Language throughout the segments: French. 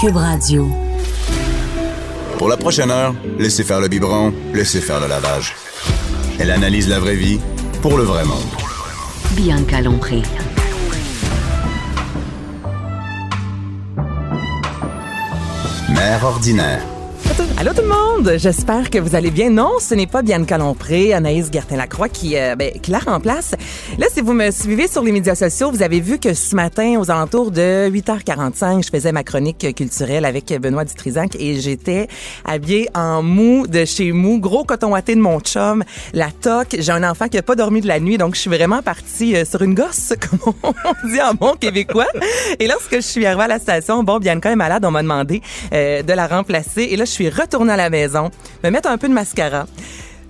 Cube Radio. Pour la prochaine heure, laissez faire le biberon, laissez faire le lavage. Elle analyse la vraie vie pour le vrai monde. Bianca Lompré. Mère ordinaire. Allô tout le monde, j'espère que vous allez bien. Non, ce n'est pas Bianca Lompré, Anaïs Gertin-Lacroix qui, euh, ben, qui la remplace. Là, si vous me suivez sur les médias sociaux, vous avez vu que ce matin, aux alentours de 8h45, je faisais ma chronique culturelle avec Benoît Dutrisac et j'étais habillée en mou de chez Mou, gros coton watté de mon chum, la toque. J'ai un enfant qui a pas dormi de la nuit, donc je suis vraiment partie euh, sur une gosse, comme on dit en bon québécois. Et lorsque je suis arrivée à la station, bon, Bianca est malade, on m'a demandé euh, de la remplacer. Et là, je suis retourner à la maison, me mettre un peu de mascara,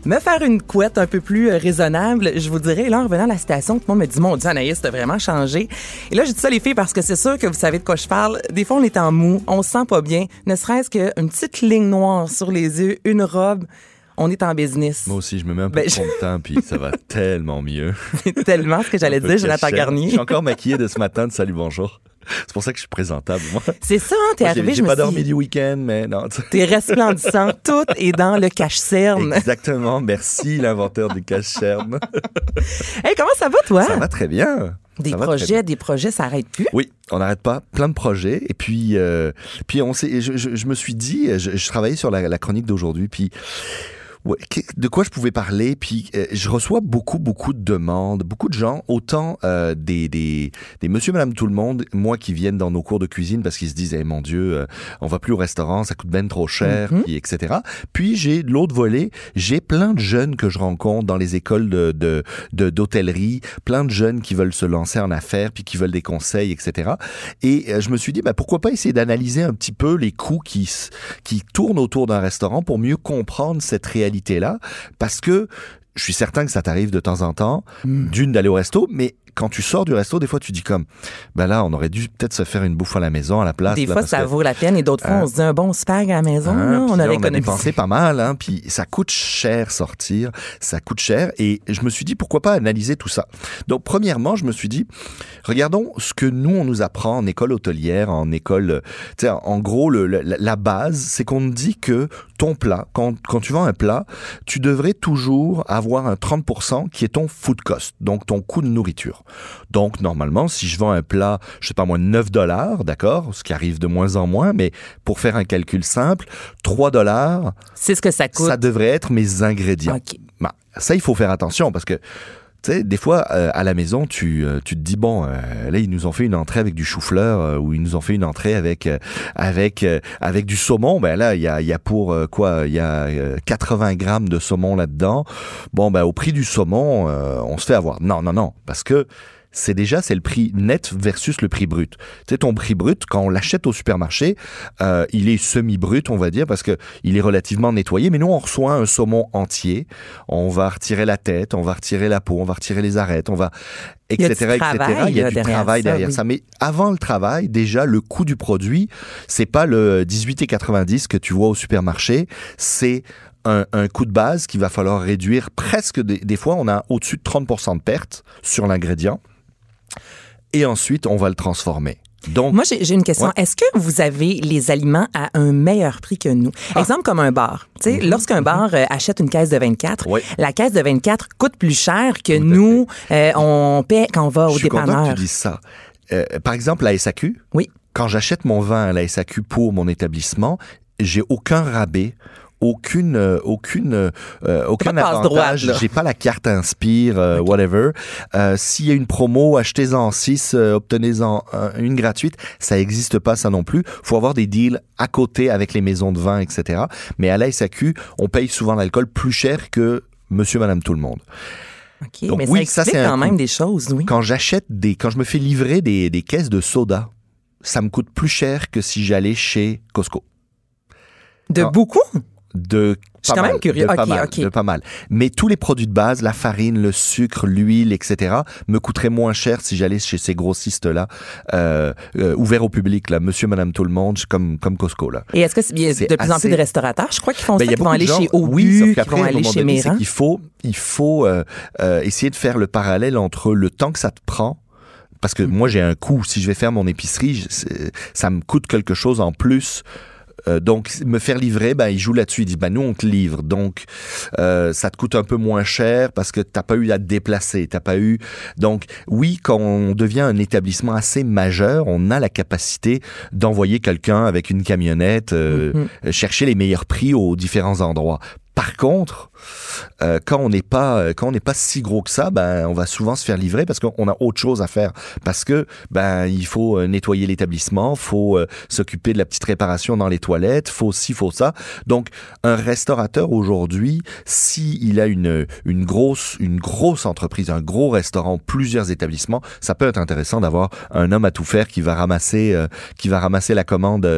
me faire une couette un peu plus euh, raisonnable, je vous dirais, là, en revenant à la station, tout le monde me dit, mon Dieu, Anaïs, t'as vraiment changé. Et là, j'ai dit ça, les filles, parce que c'est sûr que vous savez de quoi je parle. Des fois, on est en mou, on se sent pas bien, ne serait-ce qu'une petite ligne noire sur les yeux, une robe. On est en business. Moi aussi, je me mets un peu Ben, de je- temps, puis ça va tellement mieux. Tellement ce que j'allais dire, Jonathan. Garnier. Je suis encore maquillé de ce matin de Salut Bonjour. C'est pour ça que je suis présentable, moi. C'est ça, hein, t'es arrivé, je J'ai pas dormi du week-end, mais non. t'es resplendissant, tout est dans le cache-cerne. Exactement. Merci, l'inventeur du cache-cerne. Hey, comment ça va, toi? Ça va très bien. Des Ça projets, des projets, ça arrête plus? Oui, on n'arrête pas, plein de projets. Et puis, euh, puis on je, je- je me suis dit, je, je travaillais sur la, la chronique d'aujourd'hui, puis ouais, de quoi je pouvais parler? Puis euh, je reçois beaucoup, beaucoup de demandes, beaucoup de gens, autant euh, des, des, des monsieur, madame, tout le monde, moi qui viennent dans nos cours de cuisine parce qu'ils se disent, eh mon Dieu, euh, on va plus au restaurant, ça coûte ben trop cher, Mhm. puis etc. Puis j'ai de l'autre volet, j'ai plein de jeunes que je rencontre dans les écoles de de- de- d'hôtellerie, plein de jeunes qui veulent se lancer en affaires, puis qui veulent des conseils, etc. Et euh, je me suis dit, bah, pourquoi pas essayer d'analyser un petit peu les coûts qui, qui tournent autour d'un restaurant pour mieux comprendre cette réalité-là, parce que je suis certain que ça t'arrive de temps en temps, Mm. d'une d'aller au resto, mais quand tu sors du resto, des fois tu dis comme, ben là, on aurait dû peut-être se faire une bouffe à la maison à la place. Des là, fois, parce ça que- vaut la peine et d'autres fois, Hein? on se dit un bon spag à la maison, Hein, là, on là, aurait a économisé. dépensé pas mal, hein, puis ça coûte cher sortir, ça coûte cher, et je me suis dit pourquoi pas analyser tout ça. Donc premièrement, je me suis dit, regardons ce que nous on nous apprend en école hôtelière, en école, tu sais, en gros le- le- la, base, c'est qu'on dit que ton plat, quand, quand tu vends un plat, tu devrais toujours avoir un 30% qui est ton food cost, donc ton coût de nourriture. Donc normalement, si je vends un plat, je sais pas moi, 9 dollars, d'accord, ce qui arrive de moins en moins, mais pour faire un calcul simple, 3 dollars, C'est ce que ça coûte. ça devrait être mes ingrédients. Ben, ça, il faut faire attention parce que, tu sais, des fois, euh, à la maison, tu, euh, tu te dis, bon, euh, là, ils nous ont fait une entrée avec du chou-fleur euh, ou ils nous ont fait une entrée avec, euh, avec, euh, avec du saumon. Ben là, il y a, y a pour quoi Il y a euh, 80 grammes de saumon là-dedans. Bon, ben au prix du saumon, on se fait avoir. Non, non, non, parce que c'est déjà c'est le prix net versus le prix brut. Tu sais ton prix brut quand on l'achète au supermarché, euh, il est semi-brut on va dire parce que il est relativement nettoyé. Mais nous on reçoit un saumon entier, on va retirer la tête, on va retirer la peau, on va retirer les arêtes, on va etc Il y a du travail derrière ça. Mais avant le travail, déjà le coût du produit, c'est pas le 18,90 que tu vois au supermarché, c'est un, un coût de base qu'il va falloir réduire presque des, des fois on a au-dessus de 30% de perte sur l'ingrédient et ensuite on va le transformer. Donc, Moi, j'ai une question. Ouais. Est-ce que vous avez les aliments à un meilleur prix que nous? Ah. Exemple comme un bar. Tu sais, lorsqu'un bar euh, achète une caisse de 24, Mm-hmm. Oui. la caisse de 24 coûte plus cher que nous, euh, on paie quand on va je au suis content que dépanneur. tu dises ça. Euh, par exemple, la SAQ, Oui. quand j'achète mon vin à la SAQ pour mon établissement, j'ai aucun rabais. Aucune, euh, aucune, euh, aucun pas de passe-droite, avantage. J'ai pas la carte Inspire, euh, whatever. Euh, S'il y a une promo, achetez-en 6, obtenez-en un- une gratuite. Ça existe pas, ça non plus. Faut avoir des deals à côté avec les maisons de vin, etc. Mais à la SAQ, on paye souvent l'alcool plus cher que monsieur, madame, tout le monde. OK, Donc mais oui, ça ça, explique c'est un quand même des choses, oui. Quand j'achète des, quand je me fais livrer des, des caisses de soda, ça me coûte plus cher que si j'allais chez Costco. De beaucoup? De Je suis quand même curieux. de pas mal, de pas mal. Mais tous les produits de base, la farine, le sucre, l'huile, etc., me coûteraient moins cher si j'allais chez ces grossistes-là, euh, euh, ouverts au public, là, monsieur, madame, tout le monde, comme, comme Costco, là. Et est-ce que c'est- il C'est de plus en assez- plus de restaurateurs, je crois, qui font Ben, ça, il y a qui vont aller gens- chez Obu, oui, sauf vont aller chez Méran. qu'il faut, il faut euh, euh, essayer de faire le parallèle entre le temps que ça te prend. Parce que Mm. moi, j'ai un coût. Si je vais faire mon épicerie, je- ça me coûte quelque chose en plus. Euh, donc, me faire livrer, ben, il joue là-dessus. Il dit, ben, nous, on te livre. Donc, euh, ça te coûte un peu moins cher parce que t'as pas eu à te déplacer. T'as pas eu. Donc, oui, quand on devient un établissement assez majeur, on a la capacité d'envoyer quelqu'un avec une camionnette euh, Mhm. chercher les meilleurs prix aux différents endroits. Par contre, euh, quand on n'est pas euh, quand on n'est pas si gros que ça, ben on va souvent se faire livrer parce qu'on a autre chose à faire. Parce que ben il faut euh, nettoyer l'établissement, faut euh, s'occuper de la petite réparation dans les toilettes, faut ci, faut ça. Donc un restaurateur aujourd'hui, si il a une une grosse une grosse entreprise, un gros restaurant, plusieurs établissements, ça peut être intéressant d'avoir un homme à tout faire qui va ramasser euh, qui va ramasser la commande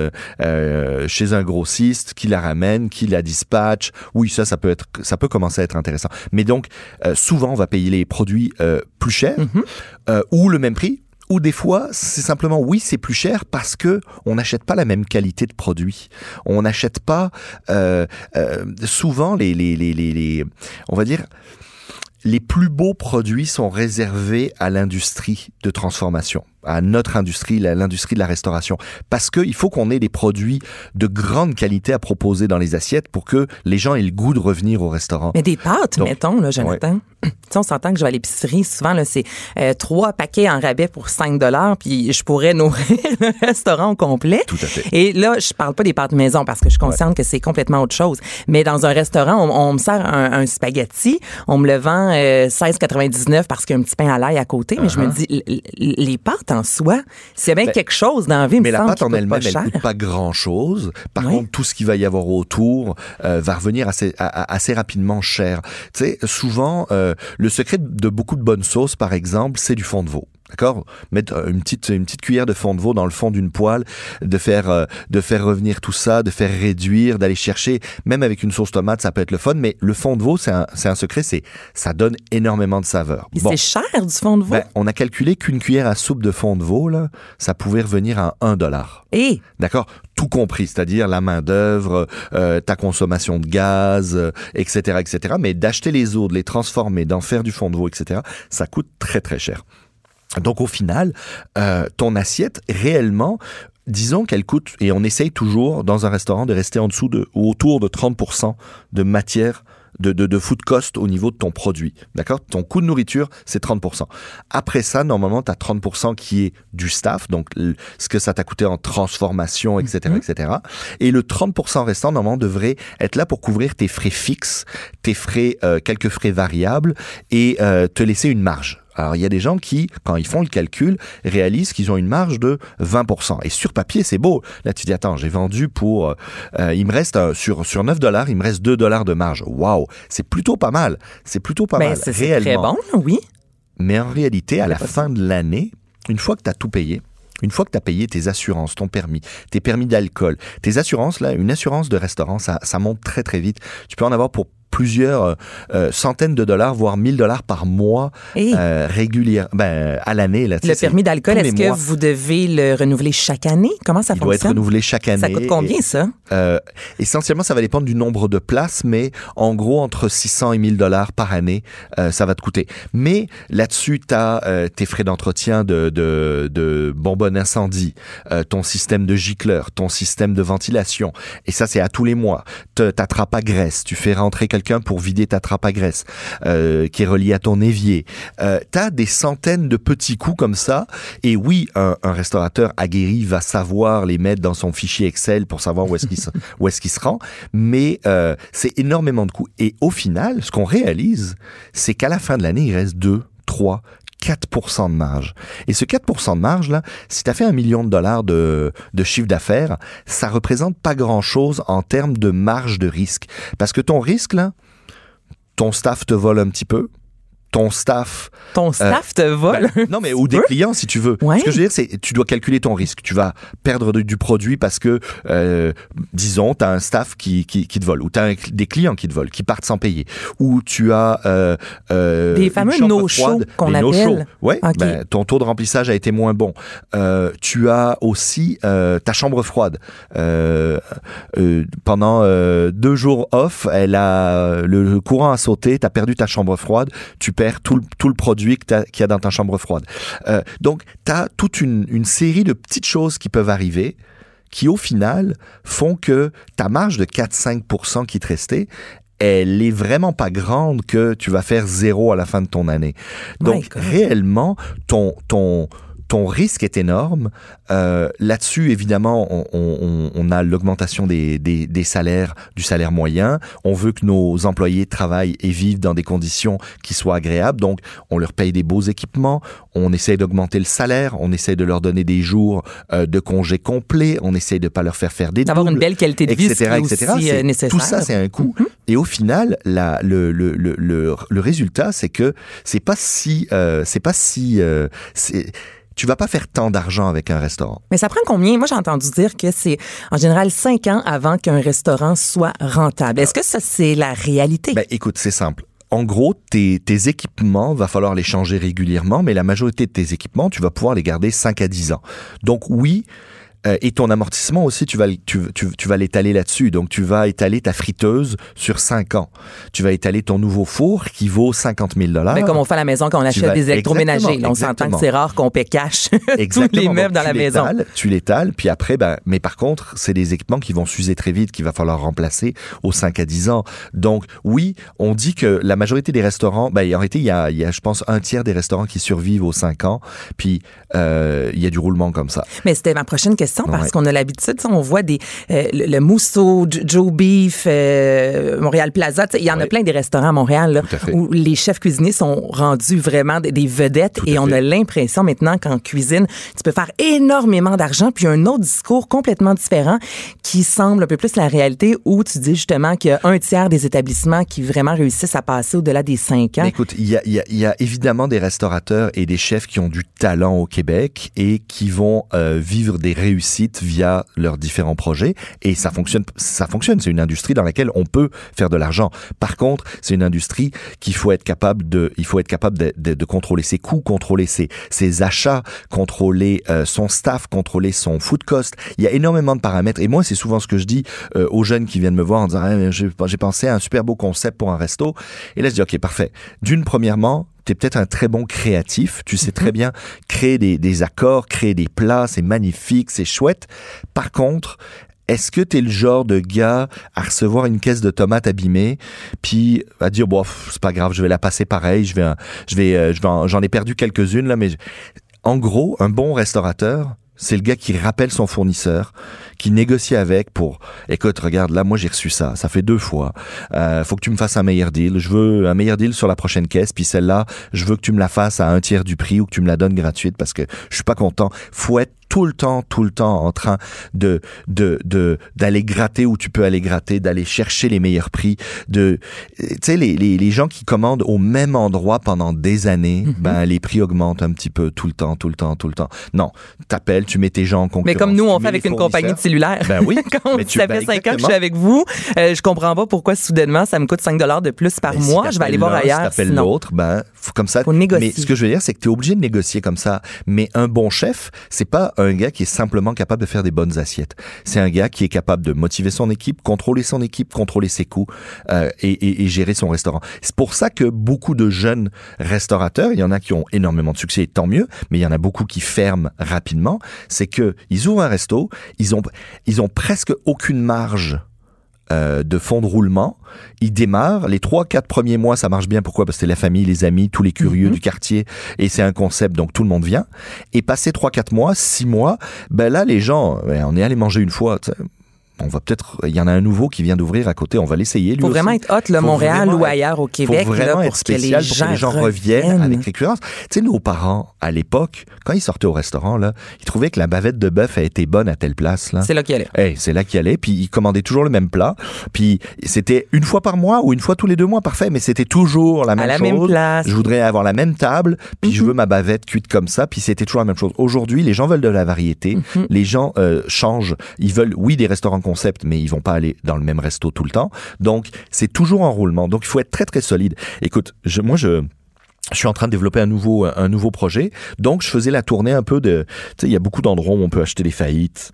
chez un grossiste, qui la ramène, qui la dispatche. Ça, ça peut être, ça peut commencer à être intéressant. Mais donc, euh, souvent, on va payer les produits euh, plus chers Mhm. euh, ou le même prix. Ou des fois, c'est simplement oui, c'est plus cher parce que on n'achète pas la même qualité de produit. On n'achète pas souvent les, les, les, les, les- on va dire les plus beaux produits sont réservés à l'industrie de transformation, à notre industrie, l'industrie de la restauration. Parce qu'il faut qu'on ait des produits de grande qualité à proposer dans les assiettes pour que les gens aient le goût de revenir au restaurant. Mais des pâtes, Donc, mettons, là, Jonathan. Tu sais, on s'entend que je vais à l'épicerie. Souvent, là, c'est euh, trois paquets en rabais pour 5 puis je pourrais nourrir le restaurant au complet. Tout à fait. Et là, je parle pas des pâtes maison parce que je suis consciente que c'est complètement autre chose. Mais dans un restaurant, on, on me sert un, un spaghetti, on me le vend euh, 16,99 parce qu'il y a un petit pain à l'ail à côté. Mais je me dis, l- l- les pâtes en soi, s'il y a bien. Ben, quelque chose dans la vie, me Mais la pâte en elle-même, pas elle cher. coûte pas grand-chose. Par Oui. contre, tout ce qu'il va y avoir autour euh, va revenir assez, assez rapidement cher. Tu sais, souvent, euh, le secret de beaucoup de bonnes sauces, par exemple, c'est du fond de veau. D'accord? Mettre euh, une petite une petite cuillère de fond de veau dans le fond d'une poêle, de faire euh, de faire revenir tout ça, de faire réduire, d'aller chercher même avec une sauce tomate, ça peut être le fun mais le fond de veau c'est un un secret, c'est ça donne énormément de saveur. Bon. c'est cher du fond de veau? Ben, on a calculé qu'une cuillère à soupe de fond de veau là, ça pouvait revenir à 1 dollar. Et D'accord? Tout compris, c'est-à-dire la main-d'œuvre, euh, ta consommation de gaz, euh, etc., etc. Mais d'acheter les os, de les transformer, d'en faire du fond de veau, etc., ça coûte très, très cher. Donc au final, euh, ton assiette, réellement, disons qu'elle coûte, et on essaye toujours dans un restaurant de rester en dessous de, ou autour de 30% de matière de, de, de food cost au niveau de ton produit. D'accord? Ton coût de nourriture, c'est 30%. Après ça, normalement, tu as 30% qui est du staff, donc ce que ça t'a coûté en transformation, etc., etc. Et le 30% restant, normalement, devrait être là pour couvrir tes frais fixes, tes frais, euh, quelques frais variables et euh, te laisser une marge. Alors, il y a des gens qui, quand ils font le calcul, réalisent qu'ils ont une marge de 20%. Et sur papier, c'est beau. Là, tu dis, attends, j'ai vendu pour... euh, il me reste, euh, sur, sur 9 dollars, il me reste 2 dollars de marge. Waouh! C'est plutôt pas mal. C'est plutôt pas ben, mal, c'est c'est très bon, oui. Mais en réalité, à la fin de l'année, une fois que tu as tout payé, une fois que tu as payé tes assurances, ton permis, tes permis d'alcool, tes assurances, là, une assurance de restaurant, ça, ça monte très très vite. Tu peux en avoir pour plusieurs euh, euh, centaines de dollars, voire 1000 dollars par mois euh, régulière, ben, à l'année. Là, le permis d'alcool, est-ce que mois. vous devez le renouveler chaque année? Comment ça Il doit être fonctionne? renouvelé chaque année. ça coûte combien, Et, ça? euh, essentiellement, ça va dépendre du nombre de places, mais en gros, entre 600 et 1000 dollars par année, ça va te coûter. Mais là-dessus, tu as tes frais d'entretien de, de, de bonbonne incendie, ton système de gicleur, ton système de ventilation. Et ça, c'est à tous les mois. Te- Ta trappe à graisse, tu fais rentrer quelqu'un pour vider ta trappe à graisse, euh, qui est reliée à ton évier. Euh, tu as des centaines de petits coûts comme ça. Et oui, un, un restaurateur aguerri va savoir les mettre dans son fichier Excel pour savoir où est-ce qu'il se, où est-ce qu'il se rend. Mais euh, c'est énormément de coûts. Et au final, ce qu'on réalise, c'est qu'à la fin de l'année, il reste 2, 3, 4% de marge. Et ce 4% de marge, là, si tu as fait un million de dollars de, de chiffre d'affaires, ça représente pas grand-chose en termes de marge de risque. Parce que ton risque, là, ton staff te vole un petit peu, ton staff Ton staff te vole. ben, non, mais ou des clients, si tu veux. Ouais. Ce que je veux dire, c'est tu dois calculer ton risque. Tu vas perdre de- du produit parce que, euh, disons, tu as un staff qui, qui, qui te vole, ou tu as des clients qui te volent, qui partent sans payer, ou tu as euh, euh, Des fameux no-show qu'on appelle. Ouais, Ok. ben, ton taux de remplissage a été moins bon. Euh, tu as aussi euh, ta chambre froide. Euh, euh, pendant euh, deux jours off, elle a le, le courant a sauté, tu as perdu ta chambre froide, tu perds tout le, tout le produit qu'il y a dans ta chambre froide. Euh, donc, tu as toute une, une série de petites choses qui peuvent arriver qui, au final, font que ta marge de 4-5% qui te restait, elle est vraiment pas grande que tu vas faire zéro à la fin de ton année. Donc, réellement, ton, ton, ton risque est énorme. Euh, Là-dessus, évidemment, on, on- on a l'augmentation des, des, des salaires, du salaire moyen. On veut que nos employés travaillent et vivent dans des conditions qui soient agréables. Donc, on leur paye des beaux équipements. On essaie d'augmenter le salaire. On essaie de leur donner des jours euh, de congés complets. On essaie de pas leur faire faire des D'avoir une belle qualité de vie, est aussi, euh, nécessaire. Tout ça, c'est un coût. Et au final, la, le, le, le, le, le résultat, c'est que c'est pas si, euh, c'est pas si, euh, c'est- tu vas pas faire tant d'argent avec un restaurant. Mais ça prend combien? Moi, j'ai entendu dire que c'est en général cinq ans avant qu'un restaurant soit rentable. Est-ce que ça, c'est la réalité? Ben, écoute, c'est simple. En gros, tes, tes équipements, va falloir les changer régulièrement, mais la majorité de tes équipements, tu vas pouvoir les garder 5 à 10 ans. Donc oui, euh, et ton amortissement aussi, tu vas, tu, tu, tu vas l'étaler là-dessus. Donc, tu vas étaler ta friteuse sur 5 ans. Tu vas étaler ton nouveau four qui vaut 50 000 dollars. Ben, comme on fait à la maison quand on achète vas- des électroménagers. On s'entend que c'est rare qu'on paie cash tous les meubles dans la maison. Tu l'étales, puis après, ben, mais par contre, c'est des équipements qui vont s'user très vite, qu'il va falloir remplacer aux 5 à 10 ans. Donc, oui, on dit que la majorité des restaurants, ben, en réalité, il y a, il y a, je pense, un tiers des restaurants qui survivent aux 5 ans, puis euh, il y a du roulement comme ça. Mais c'était ma prochaine question parce Ouais. qu'on a l'habitude, on voit des euh, le, le Mousseau, Joe Beef, euh, Montréal Plaza, il y en a plein des restaurants à Montréal là, à où les chefs cuisiniers sont rendus vraiment des, des vedettes Tout et on fait. a l'impression maintenant qu'en cuisine, tu peux faire énormément d'argent puis un autre discours complètement différent qui semble un peu plus la réalité où tu dis justement qu'il y a un tiers des établissements qui vraiment réussissent à passer au-delà des cinq ans. Mais écoute, il y a, il y, a, il y a évidemment des restaurateurs et des chefs qui ont du talent au Québec et qui vont euh, vivre des via leurs différents projets. Et ça fonctionne, ça fonctionne. C'est une industrie dans laquelle on peut faire de l'argent. Par contre, c'est une industrie qu'il faut être capable de, il faut être capable de, contrôler ses coûts, contrôler ses, achats, contrôler euh, son staff, contrôler son food cost. Il y a énormément de paramètres. Et moi, c'est souvent ce que je dis euh, aux jeunes qui viennent me voir en disant, Ah, j'ai pensé à un super beau concept pour un resto. Et là, je dis, OK, parfait. D'une, premièrement, tu es peut-être un très bon créatif. Tu sais très bien créer des, des accords, créer des plats. C'est magnifique, c'est chouette. Par contre, est-ce que tu es le genre de gars à recevoir une caisse de tomates abîmée, puis à dire bon, c'est pas grave, je vais la passer pareil, je vais, je vais, euh, je j'en ai perdu quelques-unes là, mais en gros, un bon restaurateur, c'est le gars qui rappelle son fournisseur, qui négocie avec pour, écoute, regarde, là, moi, j'ai reçu ça. Ça fait deux fois. Euh, faut que tu me fasses un meilleur deal. Je veux un meilleur deal sur la prochaine caisse. Puis celle-là, je veux que tu me la fasses à un tiers du prix ou que tu me la donnes gratuite parce que je suis pas content. Faut être tout le temps, tout le temps en train de, de, de, d'aller gratter où tu peux aller gratter, d'aller chercher les meilleurs prix, de, tu sais, les, les, les gens qui commandent au même endroit pendant des années, ben, les prix augmentent un petit peu tout le temps, tout le temps, tout le temps. Non. T'appelles, tu mets tes gens en concurrence. Mais comme nous, on fait avec une compagnie de cellulaire. Ben oui. Quand Mais tu ça ben, fait 5 ans que je suis avec vous, euh, je comprends pas pourquoi soudainement ça me coûte 5 dollars de plus par Ben, si mois. je vais aller voir ailleurs. Si t'appelles l'autre, ben, faut comme ça. Faut négocier. Mais ce que je veux dire, c'est que tu es obligé de négocier comme ça. Mais un bon chef, c'est pas un gars qui est simplement capable de faire des bonnes assiettes. C'est un gars qui est capable de motiver son équipe, contrôler son équipe, contrôler ses coûts euh, et, et- et gérer son restaurant. C'est pour ça que beaucoup de jeunes restaurateurs, il y en a qui ont énormément de succès, et tant mieux, mais il y en a beaucoup qui ferment rapidement. C'est que ils ouvrent un resto, ils ont ils ont presque aucune marge euh, de fonds de roulement. Ils démarrent. Les trois, quatre premiers mois, ça marche bien. Pourquoi? Parce que c'est la famille, les amis, tous les curieux du quartier. Et c'est un concept, donc tout le monde vient. Et passé trois, quatre mois, six mois, ben là, les gens, ben, on est allé manger une fois. on va peut-être, il y en a un nouveau qui vient d'ouvrir à côté, on va l'essayer. lui Faut aussi. vraiment être hot, là, Faut Montréal ou ailleurs au faut Québec, là, vraiment pour être que spécial les pour que les gens gens reviennent reviennent. avec récurrence. Tu sais, nos parents, à l'époque, quand ils sortaient au restaurant, là, ils trouvaient que la bavette de bœuf a été bonne à telle place, là. C'est là qu'il allait. Hey, c'est là qu'ils allaient, puis ils commandaient toujours le même plat. Puis c'était une fois par mois ou une fois tous les deux mois, parfait, mais c'était toujours la même la chose. même place. Je voudrais avoir la même table, puis je veux ma bavette cuite comme ça, puis c'était toujours la même chose. Aujourd'hui, les gens veulent de la variété, les gens euh, changent. Ils veulent, oui, des restaurants concept, mais ils vont pas aller dans le même resto tout le temps. Donc, c'est toujours en roulement. Donc, il faut être très, très solide. Écoute, je, moi, je... Je suis en train de développer un nouveau un nouveau projet. Donc je faisais la tournée un peu de tu sais il y a beaucoup d'endroits où on peut acheter des faillites.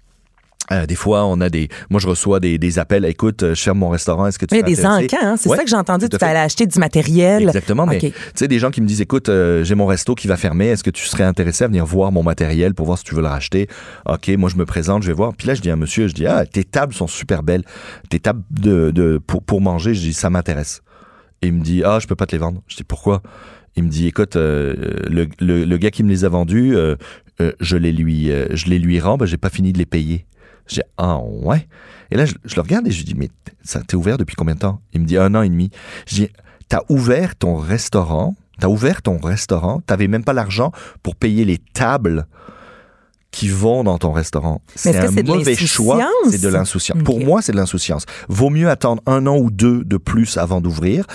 Euh, des fois, on a des. Moi, je reçois des, des appels. Écoute, je ferme mon restaurant. Est-ce que tu Il y a des encans, hein, c'est Ouais, ça que j'ai entendu. Tu aller acheter du matériel. Exactement, mais OK. tu sais, des gens qui me disent, écoute, euh, j'ai mon resto qui va fermer, est-ce que tu serais intéressé à venir voir mon matériel pour voir si tu veux le racheter? OK, moi je me présente, je vais voir. Puis là, je dis à un monsieur, je dis, ah, tes tables sont super belles. Tes tables de, de, pour, pour manger, je dis, ça m'intéresse. Et il me dit, ah, je peux pas te les vendre. Je dis, pourquoi? Il me dit, écoute, euh, le, le, le gars qui me les a vendus, euh, euh, je les lui, euh, je les lui rends, ben, j'ai pas fini de les payer. J'ai ah ouais. Et là, je, je le regarde et je lui dis, mais ça t'es ouvert depuis combien de temps? Il me dit un an et demi. Je dis, t'as ouvert ton restaurant, t'as ouvert ton restaurant, t'avais même pas l'argent pour payer les tables qui vont dans ton restaurant. C'est un c'est de mauvais choix. C'est de l'insouciance. Pour moi, c'est de l'insouciance. Vaut mieux attendre un an ou deux de plus avant d'ouvrir,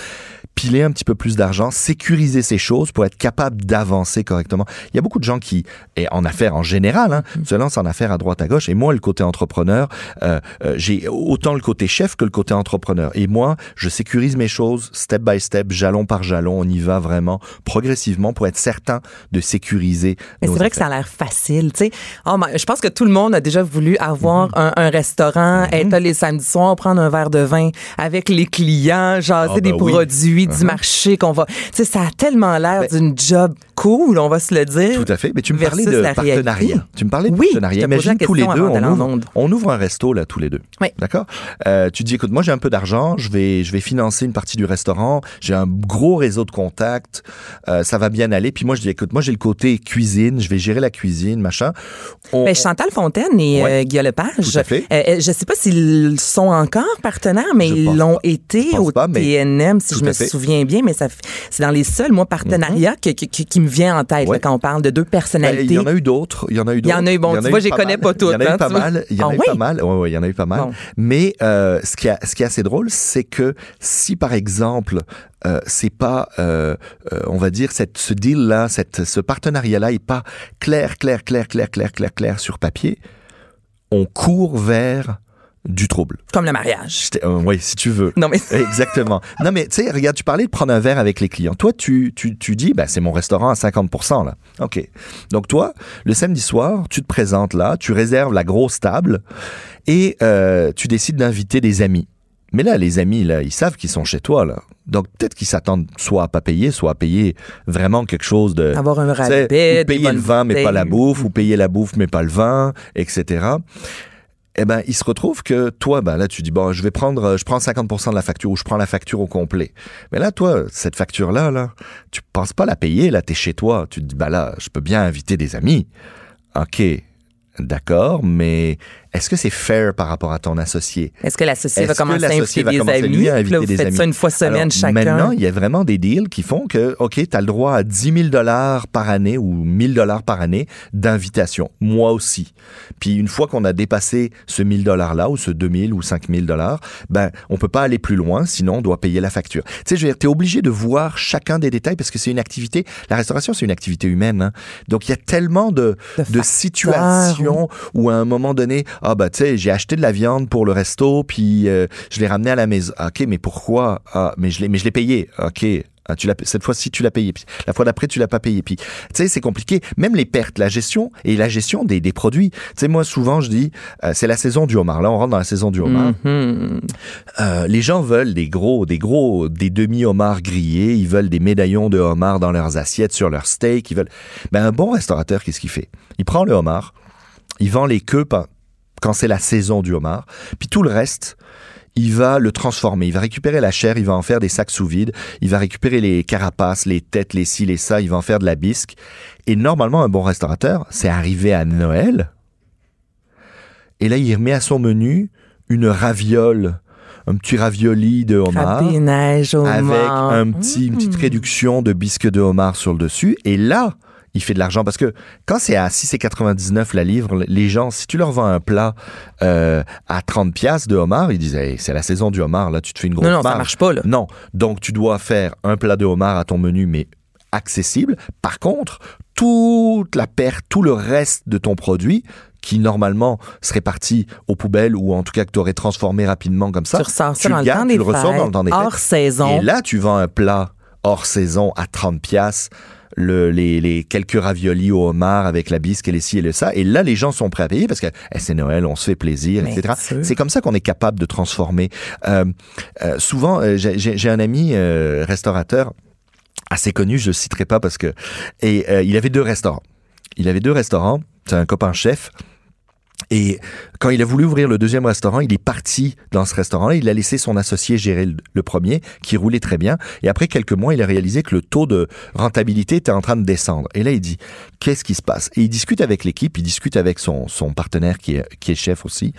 piler un petit peu plus d'argent, sécuriser ces choses pour être capable d'avancer correctement. Il y a beaucoup de gens qui, et en affaires en général, hein, Mm. se lancent en affaires à droite à gauche. Et moi, le côté entrepreneur, euh, euh, j'ai autant le côté chef que le côté entrepreneur. Et moi, je sécurise mes choses step by step, jalon par jalon. On y va vraiment progressivement pour être certain de sécuriser. Mais c'est vrai que ça a l'air facile, tu sais. Oh, je pense que tout le monde a déjà voulu avoir Mhm. un, un restaurant, être là les samedis soirs, prendre un verre de vin avec les clients, jaser Ah, des ben oui. produits du marché qu'on va. Tu sais, ça a tellement l'air Ben- d'une job cool, on va se le dire. Tout à fait. Mais tu me parlais de partenariat. Tu me parlais de Oui, partenariat. Imagine tous les deux, on ouvre, on ouvre un resto là tous les deux. Oui. D'accord? Euh, tu dis écoute, moi j'ai un peu d'argent, je vais je vais financer une partie du restaurant. J'ai un gros réseau de contacts, euh, ça va bien aller. Puis moi je dis écoute, moi j'ai le côté cuisine, je vais gérer la cuisine, machin. On- Ben, Chantal Fontaine et Ouais. euh, Guillaume Lepage, Tout à fait. euh, je sais pas s'ils sont encore partenaires, mais ils l'ont été au pas, mais TNM, si je me souviens bien, mais ça, c'est dans les seuls, moi, partenariats que- que- qui, qui me vient en tête Ouais. là, quand on parle de deux Ben, personnalités. il y en a eu d'autres. Il y en a eu Il y d'autres. en a eu, bon, Il en tu vois, je connais pas toutes, Il y en a eu hein, pas tu vois. mal. Il y en Ah a eu oui? pas mal. Il y en a eu pas mal. Bon. Mais euh, ce, qui a, ce qui est assez drôle, c'est que si par exemple, euh, c'est pas, euh, euh, on va dire, cette, ce deal-là, cette, ce partenariat-là est pas clair, clair, clair, clair, clair, clair, clair sur papier, on court vers du trouble. Comme le mariage. Euh, oui, si tu veux. Non, mais Exactement. Non, mais tu sais, regarde, tu parlais de prendre un verre avec les clients. Toi, tu, tu, tu dis, ben, c'est mon restaurant à 50% là. OK. Donc, toi, le samedi soir, tu te présentes là, tu réserves la grosse table et euh, tu décides d'inviter des amis. Mais là, les amis, là, ils savent qu'ils sont chez toi, là. Donc, peut-être qu'ils s'attendent soit à pas payer, soit à payer vraiment quelque chose de... avoir un rabais, payer le vin mais pas la bouffe, ou payer la bouffe mais pas le vin, etc. Eh ben, il se retrouve que toi, ben là, tu dis bon, je vais prendre, euh, je prends 50% de la facture ou je prends la facture au complet. Mais là, toi, cette facture-là, là, tu penses pas la payer, là, t'es chez toi. Tu te dis bah là, je peux bien inviter des amis. Ok, d'accord, mais est-ce que c'est fair par rapport à ton associé? Est-ce que l'associé va commencer à inviter des amis? là, vous des faites amis? ça une fois semaine Alors, chacun. Maintenant, il y a vraiment des deals qui font que, OK, tu as le droit à 10 000 dollars par année ou 1000 dollars par année d'invitation. Moi aussi. Puis une fois qu'on a dépassé ce 1000 dollars-là ou ce 2000 ou 5000 dollars, ben, on peut pas aller plus loin, sinon on doit payer la facture. Tu sais, je veux dire, t'es obligé de voir chacun des détails parce que c'est une activité, la restauration, c'est une activité humaine. hein. Donc, il y a tellement de, De situations où à un moment donné, ah bah tu sais, j'ai acheté de la viande pour le resto, puis euh, je l'ai ramené à la maison. Ah, Ok, mais pourquoi? Ah, mais je l'ai, mais je l'ai payé. Ok. Ah, tu l'as, cette fois-ci, tu l'as payé. Puis la fois d'après, tu l'as pas payé. Puis, tu sais, c'est compliqué. Même les pertes, la gestion et la gestion des, des produits. Tu sais, moi, souvent, je dis, euh, c'est la saison du homard. Là, on rentre dans la saison du homard. Mhm. Euh, les gens veulent des gros, des gros, des demi-homards grillés. Ils veulent des médaillons de homard dans leurs assiettes, sur leur steak. Ils veulent. Ben, un bon restaurateur, qu'est-ce qu'il fait? Il prend le homard, il vend les queues quand c'est la saison du homard, puis tout le reste. Il va le transformer, il va récupérer la chair, il va en faire des sacs sous vide, il va récupérer les carapaces, les têtes, les ci, les ça, il va en faire de la bisque. Et normalement, un bon restaurateur, c'est arrivé à Noël, et là, il remet à son menu une raviole, un petit ravioli de homard. Avec un petit, une petite Mm. réduction de bisque de homard sur le dessus. Et là, il fait de l'argent parce que quand c'est à 6,99 la livre, les gens, si tu leur vends un plat euh, à 30 pièces de homard, ils disent Hey, c'est la saison du homard, là tu te fais une grosse Non, non, ça marche pas, là. Non, donc tu dois faire un plat de homard à ton menu, mais accessible. Par contre, toute la perte, tout le reste de ton produit qui normalement serait parti aux poubelles ou en tout cas que tu aurais transformé rapidement comme ça. Tu ressors ça le dans le gardes, temps tu le dans le temps des fêtes, hors saison. Et là, tu vends un plat hors saison à 30 pièces. Le, les, les quelques raviolis au homard avec la bisque et les ci et le ça. Et là, les gens sont prêts à payer parce que eh, c'est Noël, on se fait plaisir, Mais etc. C'est comme ça qu'on est capable de transformer. Euh, euh, souvent, euh, j'ai- un ami restaurateur assez connu, je le citerai pas parce que et il avait deux restaurants. Il avait deux restaurants. C'est un copain chef. Et quand il a voulu ouvrir le deuxième restaurant, il est parti dans ce restaurant-là. Il a laissé son associé gérer le, premier, qui roulait très bien. Et après quelques mois, il a réalisé que le taux de rentabilité était en train de descendre. Et là, il dit, qu'est-ce qui se passe? Et il discute avec l'équipe, il discute avec son, son partenaire qui est, qui est chef aussi.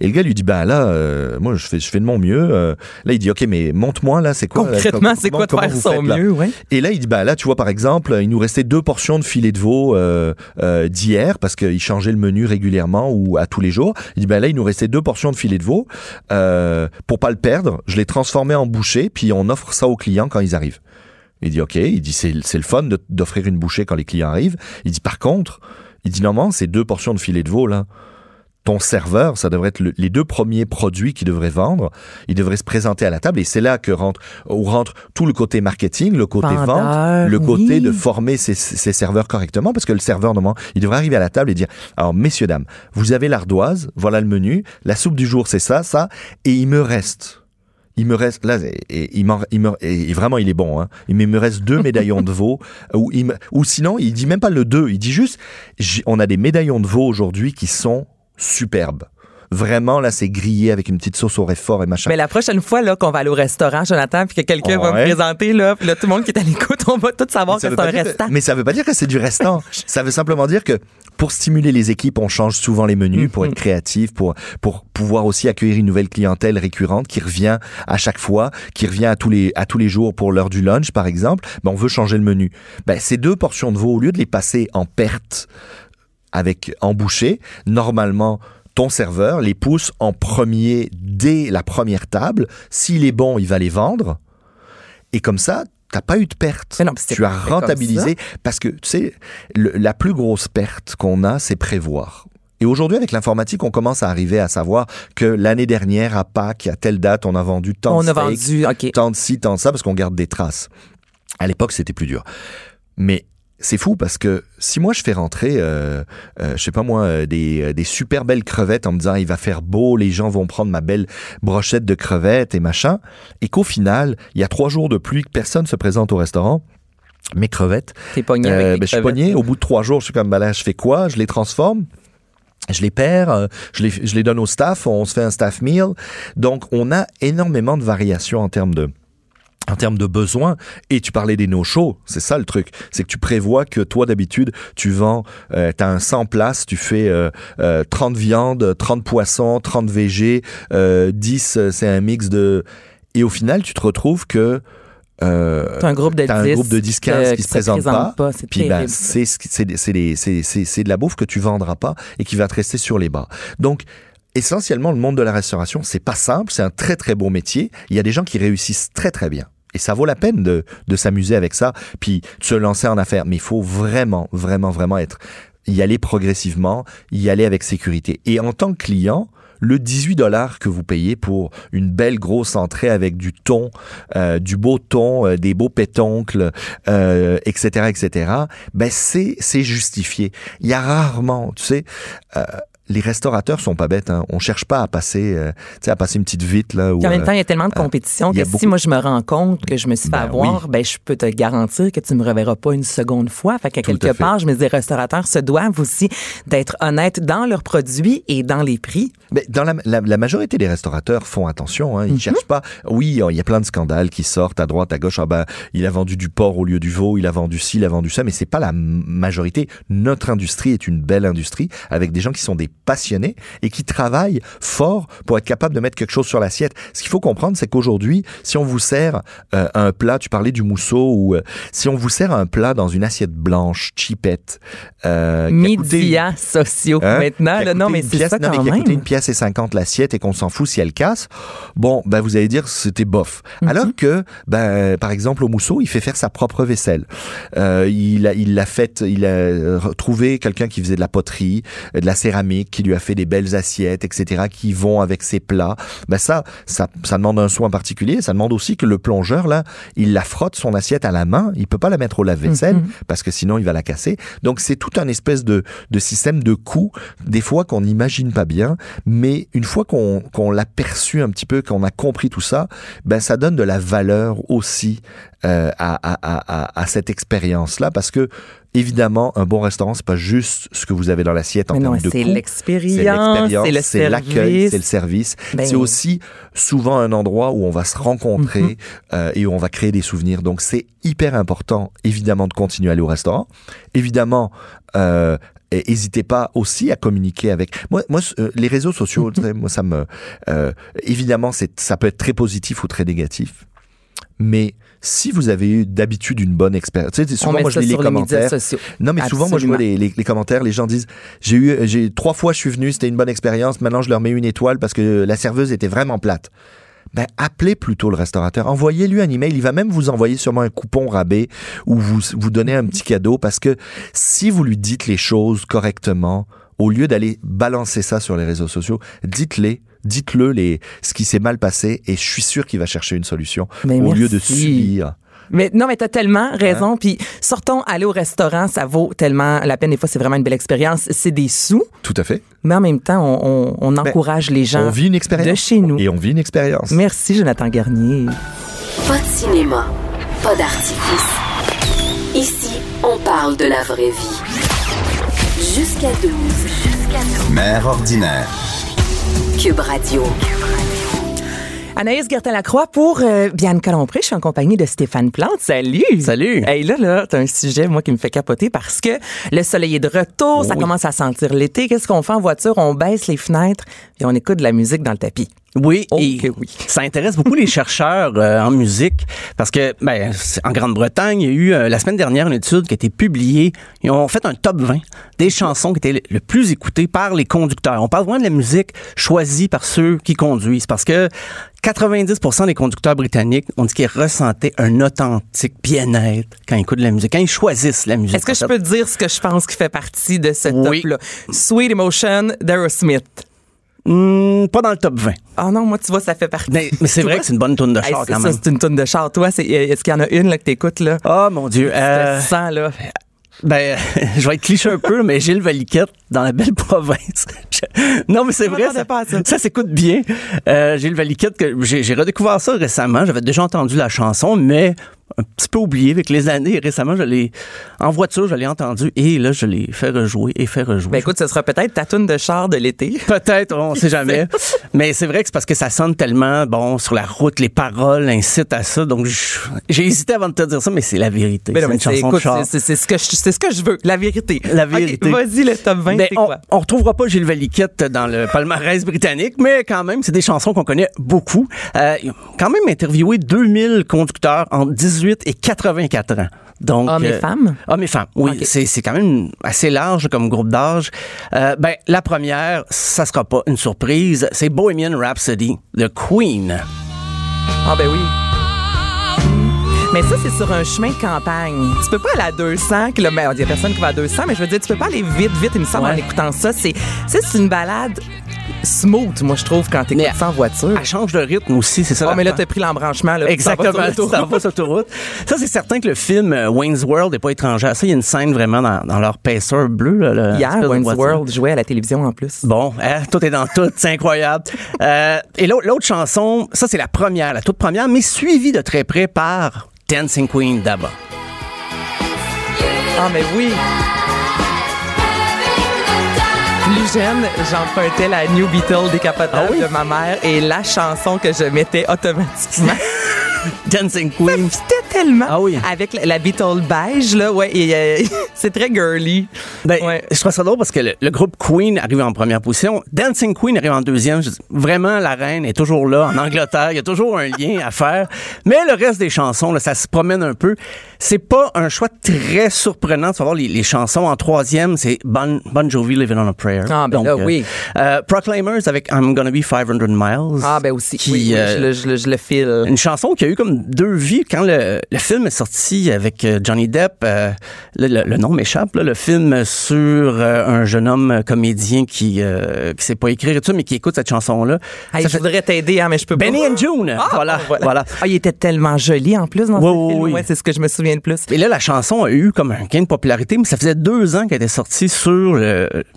Et le gars lui dit, ben là, euh, moi, je fais, je fais de mon mieux. Euh, là, il dit, OK, mais montre-moi, là, c'est quoi? Concrètement, c'est quoi de faire son mieux, ouais. Et là, il dit, bah là, tu vois, par exemple, il nous restait deux portions de filet de veau euh, euh, d'hier parce qu'il changeait le menu régulièrement ou à tous les jours. Il dit, bah là, il nous restait deux portions de filet de veau. Euh, pour pas le perdre, je l'ai transformé en bouchée, puis on offre ça aux clients quand ils arrivent. Il dit, OK. Il dit, c'est c'est le fun d'offrir une bouchée quand les clients arrivent. Il dit, par contre, il dit, normalement, ces deux portions de filet de veau, là, ton serveur, ça devrait être le- les deux premiers produits qu'il devrait vendre. Il devrait se présenter à la table et c'est là que rentre, où rentre tout le côté marketing, le côté Vendeur, vente, le côté oui. de former ses, ses serveurs correctement parce que le serveur, normalement, il devrait arriver à la table et dire, alors, messieurs, dames, vous avez l'ardoise, voilà le menu, la soupe du jour, c'est ça, ça, et il me reste il me reste là et, et il il me- et vraiment il est bon hein. Il me reste deux médaillons de veau ou il me- ou sinon il dit même pas le deux, il dit juste on a des médaillons de veau aujourd'hui qui sont superbes. Vraiment là c'est grillé avec une petite sauce au réfort et machin. Mais la prochaine fois là qu'on va aller au restaurant, Jonathan, puis que quelqu'un va me présenter là, puis là tout le monde qui est à l'écoute, on va tout savoir que c'est un que- restant. mais ça veut pas dire que c'est du restant. ça veut simplement dire que pour stimuler les équipes, on change souvent les menus pour Mhm. être créatif, pour pour pouvoir aussi accueillir une nouvelle clientèle récurrente qui revient à chaque fois, qui revient à tous les à tous les jours pour l'heure du lunch par exemple. Ben on veut changer le menu. Ben ces deux portions de veau au lieu de les passer en perte avec en bouchée, normalement ton serveur les pousse en premier dès la première table. S'il est bon, il va les vendre. Et comme ça, t'as pas eu de perte. Non, tu as rentabilisé parce que tu sais, le- la plus grosse perte qu'on a, c'est prévoir. Et aujourd'hui, avec l'informatique, on commence à arriver à savoir que l'année dernière, à Pâques, à telle date, on a vendu tant On de a vendu, tant de ci, tant de ça, parce qu'on garde des traces. À l'époque, c'était plus dur. Mais c'est fou parce que si moi je fais rentrer, euh, euh, je sais pas moi, euh, des, euh, des super belles crevettes en me disant il va faire beau, les gens vont prendre ma belle brochette de crevettes et machin, et qu'au final, il y a trois jours de pluie que personne se présente au restaurant, mes crevettes, T'es pogné avec euh, ben, je suis pogné. Au bout de trois jours, je suis comme, ben là, je fais quoi? Je les transforme. Je les perds, je les, je les donne au staff, on se fait un staff meal. Donc, on a énormément de variations en termes de, en termes de besoins. Et tu parlais des no-shows, c'est ça le truc. C'est que tu prévois que toi, d'habitude, tu vends, euh, tu as un 100 places, tu fais euh, euh, 30 viandes, 30 poissons, 30 végés, euh, 10, euh, c'est un mix de... Et au final, tu te retrouves que... Euh, un groupe de T'as 10 un groupe de 10, 15 euh, qui se présentent pas. pas. Puis ben, c'est c'est de la bouffe que tu vendras pas et qui va te rester sur les bas. Donc essentiellement le monde de la restauration, c'est pas simple, c'est un très très beau métier. Il y a des gens qui réussissent très très bien. Et ça vaut la peine de, de s'amuser avec ça, puis de se lancer en affaires. Mais il faut vraiment, vraiment, vraiment être, y aller progressivement, y aller avec sécurité. Et en tant que client, le 18 dollars que vous payez pour une belle grosse entrée avec du thon, euh, du beau thon, euh, des beaux pétoncles, euh, etc., etc., ben c'est c'est justifié. Il y a rarement, tu sais, euh, les restaurateurs sont pas bêtes. Hein. On cherche pas à passer, euh, tu sais, à passer une petite vite là. En même euh, temps, il y a tellement de compétition il y a que beaucoup- si moi je me rends compte que je me suis fait Ben avoir, ben je peux te garantir que tu me reverras pas une seconde fois. Fait que Tout à quelque part, je me dis, les restaurateurs se doivent aussi d'être honnêtes dans leurs produits et dans les prix. Mais dans la, la, la majorité des restaurateurs font attention. Hein, ils Mhm. cherchent pas. Oui, il y a plein de scandales qui sortent à droite, à gauche. Ah ben, il a vendu du porc au lieu du veau. Il a vendu ci, il a vendu ça. Mais c'est pas la majorité. Notre industrie est une belle industrie avec des gens qui sont des passionnés et qui travaillent fort pour être capables de mettre quelque chose sur l'assiette. Ce qu'il faut comprendre, c'est qu'aujourd'hui, si on vous sert euh, un plat, tu parlais du mousseau, ou euh, si on vous sert un plat dans une assiette blanche, cheapette, euh, Médias sociaux Hein? maintenant. Là, non, mais c'est ça non, mais quand qui a même. une pièce et 50 l'assiette et qu'on s'en fout si elle casse, bon, ben vous allez dire c'était bof. Mhm. Alors que, ben, par exemple, au mousseau, il fait faire sa propre vaisselle. Euh, il a, il l'a fait, il a trouvé quelqu'un qui faisait de la poterie, de la céramique, qui lui a fait des belles assiettes, etc., qui vont avec ses plats. Ben ça, ça, ça demande un soin particulier. Ça demande aussi que le plongeur, là, il la frotte son assiette à la main. Il peut pas la mettre au lave-vaisselle Mhm. parce que sinon il va la casser. Donc c'est tout un espèce de, de système de coûts, des fois qu'on n'imagine pas bien, mais une fois qu'on qu'on l'a perçu un petit peu, qu'on a compris tout ça, ben ça donne de la valeur aussi euh, à, à, à, à- à cette expérience-là, parce que évidemment un bon restaurant c'est pas juste ce que vous avez dans l'assiette en Mais non, termes de c'est l'expérience, c'est l'accueil, service. c'est le service. Ben- c'est aussi souvent un endroit où on va se rencontrer Mhm. euh, et où on va créer des souvenirs. Donc c'est hyper important, évidemment, de continuer à aller au restaurant. Évidemment, euh, et n'hésitez pas aussi à communiquer avec moi. Moi, euh, les réseaux sociaux, sais, moi, ça me euh, évidemment, c'est ça peut être très positif ou très négatif. Mais si vous avez eu d'habitude une bonne expérience, tu sais, souvent moi je lis les commentaires. Non, mais souvent, moi, je vois les- les commentaires, les gens disent J'ai eu, j'ai trois fois, je suis venu, c'était une bonne expérience, maintenant, je leur mets une étoile parce que la serveuse était vraiment plate. Ben, appelez plutôt le restaurateur. Envoyez-lui un email. Il va même vous envoyer sûrement un coupon rabais ou vous, vous donner un petit cadeau parce que si vous lui dites les choses correctement, au lieu d'aller balancer ça sur les réseaux sociaux, dites-les. Dites-le les, ce qui s'est mal passé et je suis sûr qu'il va chercher une solution Ben, au lieu de merci. subir. Mais non, mais t'as tellement raison. Hein? Puis sortons, aller au restaurant, ça vaut tellement la peine. Des fois, c'est vraiment une belle expérience. C'est des sous, Tout à fait. mais en même temps, on, on- on encourage les gens Ben, On vit une expérience. de chez nous. Et on vit une expérience. Merci, Jonathan Garnier. Pas de cinéma, pas d'artifice. Ici, on parle de la vraie vie. Jusqu'à 12. Jusqu'à 12. Mère ordinaire. Cube Radio. Anaïs Gertin-Lacroix pour euh, Bianca Lompré. Je suis en compagnie de Stéphane Plante. Salut! Salut. Hey, là, là, t'as un sujet, moi, qui me fait capoter parce que le soleil est de retour, ça commence à sentir l'été. Qu'est-ce qu'on fait en voiture? On baisse les fenêtres et on écoute de la musique dans le tapis. Oui, et oui. ça intéresse beaucoup les chercheurs euh, en musique parce que ben, en Grande-Bretagne, il y a eu euh, la semaine dernière une étude qui a été publiée. Ils ont fait un top 20 des chansons qui étaient le- plus écoutées par les conducteurs. On parle vraiment de la musique choisie par ceux qui conduisent parce que 90% des conducteurs britanniques ont dit qu'ils ressentaient un authentique bien-être quand ils écoutent de la musique, quand ils choisissent la musique. Est-ce que je peux dire ce que je pense qui fait partie de ce Oui. top-là? Sweet Emotion d'Aerosmith. Hmm, pas dans le top 20. Ah non, moi, tu vois, ça fait partie. Mais, mais c'est vrai que c'est une bonne tourne de char quand même. c'est une tonne de char. Toi, c'est- est-ce qu'il y en a une là, que t'écoutes, là? Oh mon Dieu. Euh, sens, là? Ben, je vais être cliché un peu, mais Gilles Valiquette dans la belle province. Non, mais c'est vrai, ça, pas ça. ça s'écoute bien. Euh, Gilles Valiquette, que j'ai j'ai redécouvert ça récemment. J'avais déjà entendu la chanson, mais un petit peu oublié avec les années. Récemment, je l'ai en voiture, je l'ai entendu et là, je l'ai fait rejouer et fait rejouer. Ben écoute, ce sera peut-être ta toune de char de l'été. Peut-être, on sait jamais. Mais c'est vrai que c'est parce que ça sonne tellement, bon, sur la route, les paroles incitent à ça. Donc, j'ai hésité avant de te dire ça, mais c'est la vérité. Mais non, C'est une chanson de char. c'est c'est ce que je c'est ce que je veux, la vérité. La. Vas-y le top 20, Ben, c'est on, quoi? on retrouvera pas Gilles Dans le palmarès britannique, mais quand même, c'est des chansons qu'on connaît beaucoup. Euh, quand même interviewé 2000 conducteurs entre 18 et 84 ans. Donc, Hommes et euh, femmes? Hommes et femmes, oui. Ok. C'est, c'est quand même assez large comme groupe d'âge. Euh, ben, la première, ça sera pas une surprise, c'est Bohemian Rhapsody de Queen. Ah ben oui. Mais ça, c'est sur un chemin de campagne. Tu peux pas aller à 200 km. Il y a personne qui va à 200, mais je veux dire, tu peux pas aller vite, vite, il me semble, Ouais. en écoutant ça. C'est c'est une balade smooth, moi, je trouve, quand t'écoutes ça en voiture. Elle change de rythme aussi, c'est ça. Oh, mais là, t'as pris l'embranchement, là. Exactement, ça va sur l'autoroute. Ça, c'est certain que le film euh, Wayne's World n'est pas étranger à ça. Il y a une scène vraiment dans, dans leur pacer bleu. Là, le- Hier, Wayne's. World jouait à la télévision en plus. Bon, hein, tout est dans tout, c'est incroyable. Euh, et l'autre chanson, ça c'est la première, la toute première, mais suivie de très près par Dancing Queen d'ABBA. Ah, mais oui. Plus jeune, j'empruntais la New Beetle décapotable Ah oui? de ma mère et la chanson que je mettais automatiquement. Dancing Queen. Tellement. Ah oui. Avec la, la Beatle beige, là, ouais, euh, c'est très girly. Ben, Ouais. Je trouve ça drôle parce que le, le groupe Queen arrive en première position. Dancing Queen arrive en deuxième. Dis, vraiment, la reine est toujours là, en Angleterre. Il y a toujours un lien à faire. Mais le reste des chansons, là, ça se promène un peu. C'est pas un choix très surprenant. Tu vas voir les, les chansons. En troisième, c'est Bon, bon Jovi, Living on a Prayer. Ah, ben là, oui. euh, Proclaimers avec I'm Gonna Be 500 Miles. Ah, ben aussi. Qui, oui, oui, euh, je, le, je, le, je le file. une chanson qui a eu comme deux vies. Quand le, le film est sorti avec euh, Johnny Depp, euh, le, nom m'échappe, le film sur euh, un jeune homme comédien qui qui sait pas écrire et tout mais qui écoute cette chanson-là. Hey, Ça je fait- voudrais t'aider, hein, mais je peux Benny pas. and June. Ah, voilà, voilà. Ah, il était tellement joli en plus dans Oui, ce oui, film. oui. Ouais, c'est ce que je me souviens le plus. Et là, la chanson a eu comme un gain de popularité, mais ça faisait deux ans qu'elle était sortie sur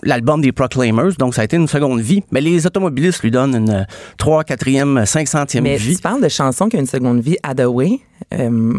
l'album des Proclaimers, donc ça a été une seconde vie. Mais les automobilistes lui donnent une trois, quatrième, cinq centième Mais vie. tu parles de chansons qui ont une seconde vie, Hathaway, euh,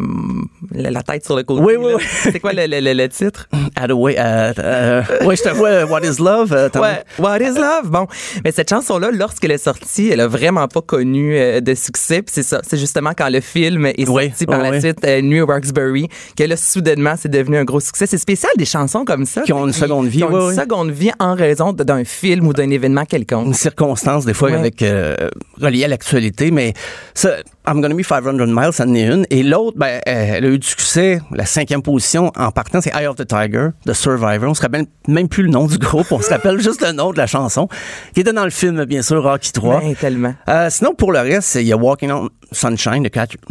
la, tête sur le côté. Oui, oui, oui. C'est quoi le, le, le, titre? Hathaway, euh, euh, ouais, je te vois, What is Love? euh, Ouais, What is Love? Bon, mais cette chanson-là, lorsqu'elle est sortie, elle a vraiment pas connu euh, de succès. Puis c'est ça, c'est justement quand le film est Oui, sorti par oui, la oui. suite, euh, New Roxbury, que là, soudainement, c'est devenu un gros succès. C'est spécial des chansons comme ça. Qui ont une seconde vie, Qui ont oui, une oui. seconde vie en raison d'un film ou d'un événement quelconque. une circonstance des fois avec euh, reliée à l'actualité mais ça I'm Gonna Be 500 Miles ça en est une et l'autre ben euh, elle a eu du succès. La cinquième position en partant c'est Eye of the Tiger de Survivor. On se rappelle même plus le nom du groupe. On se rappelle juste le nom de la chanson qui était dans le film bien sûr Rocky 3 Ben, tellement. euh, sinon, pour le reste, il y a Walking on Sunshine de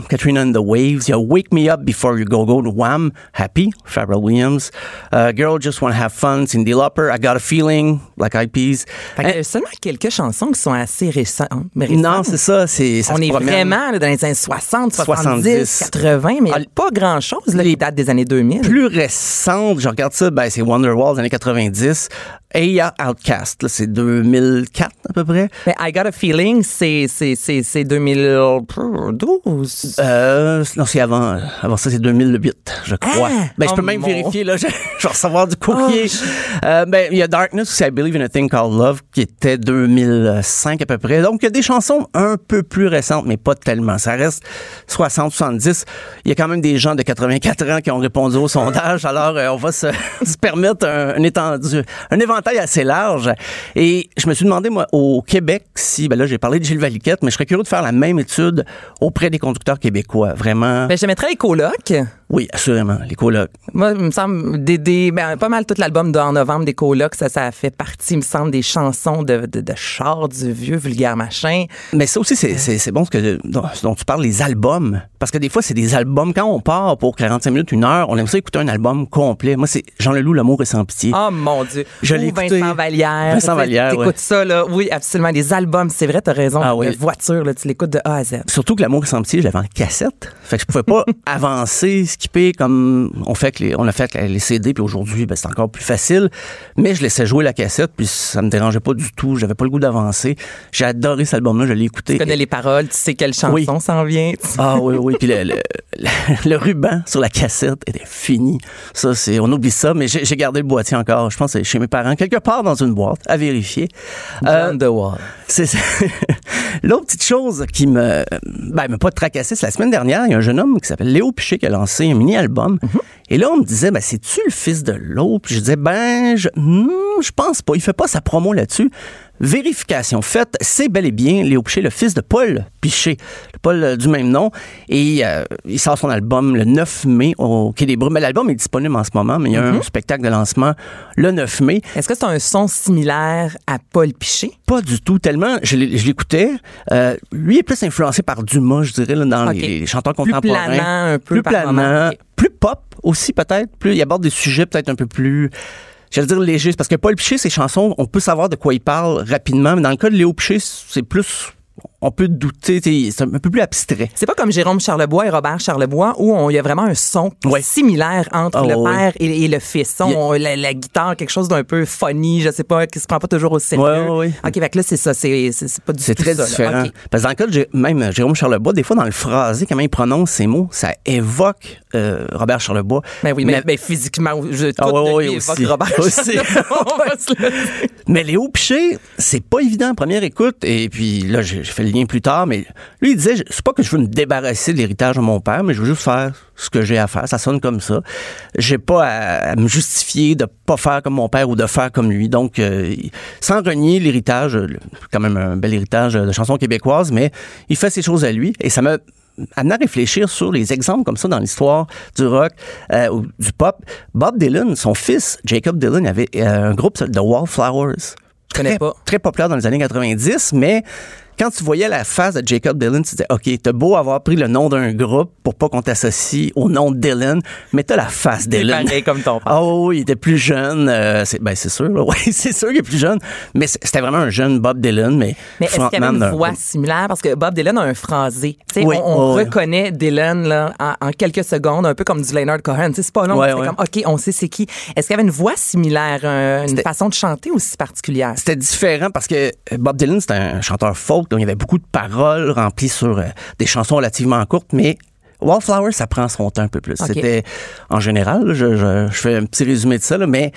Katrina and the Waves. Il y a Wake Me Up Before You Go Go de Wham, Happy, Pharrell Williams. Euh, Girl Just Wanna Have Fun, Cindy Lauper. I Got a Feeling, Black Eyed Peas. Fait que Euh, a seulement quelques chansons qui sont assez récentes. récentes. non, c'est ça. C'est, ça On est promène. vraiment là, dans les années 60, 70, 70. 80, mais Ah, pas grand-chose là, qui date des années 2000. plus récente, je regarde ça, ben, c'est Wonderwall années 90. Aya Outcast, là, c'est 2004 à peu près. Mais I Got a Feeling, c'est c'est- c'est- c'est 2012. Euh, non, c'est avant, avant ça, c'est 2008, je crois. Ah! ben, je peux Oh même mon- vérifier, là, je, je vais recevoir du courrier. Oh, Euh, ben, il y a Darkness aussi, I Believe in a Thing Called Love, qui était 2005 à peu près. Donc, il y a des chansons un peu plus récentes, mais pas tellement. Ça reste 60, 70. Il y a quand même des gens de 84 ans qui ont répondu au sondage. Alors, euh, on va se, se permettre un, un étendu, un éventail assez large. Et je me suis demandé, moi, au Québec, si, ben là, j'ai parlé de Gilles Valiquette, mais je serais curieux de faire la même étude auprès des conducteurs québécois. Vraiment. Ben, je mettrais les. Oui, assurément. Les colocs. Moi, il me semble, des, des, ben, pas mal tout l'album d'en novembre des colocs, ça, ça fait partie, il me semble, des chansons de, de, de char du vieux vulgaire machin. Mais ça aussi, c'est, c'est, c'est bon ce, que, dont, ce dont tu parles, les albums. Parce que des fois, c'est des albums. Quand on part pour 45 minutes, une heure, on aime ça écouter un album complet. Moi, c'est Jean Leloup, L'amour est sans pitié. Oh mon Dieu. Je Ou l'ai écouté. Vincent Vallière. Vincent Vallière, T'écoutes ouais. ça, là. Oui, absolument. Les albums, c'est vrai, t'as raison. Ah oui. La voiture, là, tu l'écoutes de A à Z. Surtout que L'amour est sans pitié, je l'avais en cassette. Fait que je pouvais pas avancer, skipper comme on fait que les, on a fait les CD, puis aujourd'hui, ben, c'est encore plus facile. Mais je laissais jouer la cassette, puis ça me dérangeait pas du tout. J'avais pas le goût d'avancer. J'ai adoré cet album-là, je l'ai écouté. Tu connais les paroles, tu sais quelle chanson Oui. s'en vient. Ah oui, oui. Puis le, le, le- le ruban sur la cassette était fini. Ça, c'est, on oublie ça, mais j'ai gardé le boîtier encore. Je pense que chez mes parents, quelque part dans une boîte, à vérifier. Euh, c'est. L'autre petite chose qui me, ben, m'a pas tracassé, c'est la semaine dernière, il y a un jeune homme qui s'appelle Léo Piché qui a lancé mini-album. Et là, on me disait, ben, c'est-tu le fils de l'autre? Puis je disais, ben, je, hmm, je pense pas. Il fait pas sa promo là-dessus. Vérification faite, c'est bel et bien Léo Piché, le fils de Paul Piché, Paul euh, du même nom. Et euh, il sort son album le 9 mai au Quai des Brumes. L'album est disponible en ce moment, mais il y a un spectacle de lancement le 9 mai. Est-ce que c'est un son similaire à Paul Piché? Pas du tout, tellement je l'écoutais. Euh, lui est plus influencé par Dumas, je dirais, là, dans les, les chanteurs Plus contemporains. planant un peu Plus par planant, plus pop aussi peut-être. Plus il aborde des sujets peut-être un peu plus. J'allais dire légers, parce que Paul Piché, ses chansons, on peut savoir de quoi il parle rapidement, mais dans le cas de Léo Piché, c'est plus, on peut douter, c'est un peu plus abstrait. C'est pas comme Jérôme Charlebois et Robert Charlebois où on- il y a vraiment un son Ouais. similaire entre Ah, le ouais, père et, et le fils. On- a- la, la guitare, quelque chose d'un peu funny, je sais pas, qui se prend pas toujours au sérieux. Ouais. OK, fait que là, c'est ça. C'est c'est- c'est pas du C'est tout très ça, différent. Parce que dans le cas de même euh, Jérôme Charlebois, des fois dans le phrasé, comment il prononce ces mots, ça évoque euh, Robert Charlebois. Ben oui, mais, mais physiquement, je, tout Ah, de lui aussi. évoque Robert Aussi. Charlebois. Mais Léo Piché, c'est pas évident en première écoute. Et puis là, j'ai j'ai fait le lien plus tard, mais lui, il disait, c'est pas que je veux me débarrasser de l'héritage de mon père, mais je veux juste faire ce que j'ai à faire. Ça sonne comme ça. J'ai pas à, à me justifier de pas faire comme mon père ou de faire comme lui. Donc, euh, sans renier l'héritage, quand même un bel héritage de chansons québécoises, mais il fait ses choses à lui et ça m'a amené à réfléchir sur les exemples comme ça dans l'histoire du rock euh, ou du pop. Bob Dylan, son fils, Jacob Dylan, avait euh, un groupe de Wallflowers. Je connais Très- pas. Très populaire dans les années 90, mais quand tu voyais la face de Jacob Dylan, tu disais, OK, t'as beau avoir pris le nom d'un groupe pour pas qu'on t'associe au nom de Dylan, mais t'as la face C'est Dylan. pareil comme ton père. Ah oui, il était plus jeune. euh, c'est, ben, c'est sûr, là. Oui, c'est sûr qu'il est plus jeune. Mais c'est- c'était vraiment un jeune Bob Dylan, mais, Mais est-ce qu'il y avait une voix similaire? Parce que Bob Dylan a un phrasé. Oui, on reconnaît Dylan là, en, en quelques secondes, un peu comme du Leonard Cohen. C'est pas long. Ouais, c'est ouais. comme, OK, on sait c'est qui. Est-ce qu'il y avait une voix similaire, un- une C'était- façon de chanter aussi particulière? C'était différent parce que euh, Bob Dylan, c'était un chanteur folk, donc il y avait beaucoup de paroles remplies sur euh, des chansons relativement courtes, mais Wallflower, ça prend son temps un peu plus. C'était, en général, là, je, je, je fais un petit résumé de ça, là, mais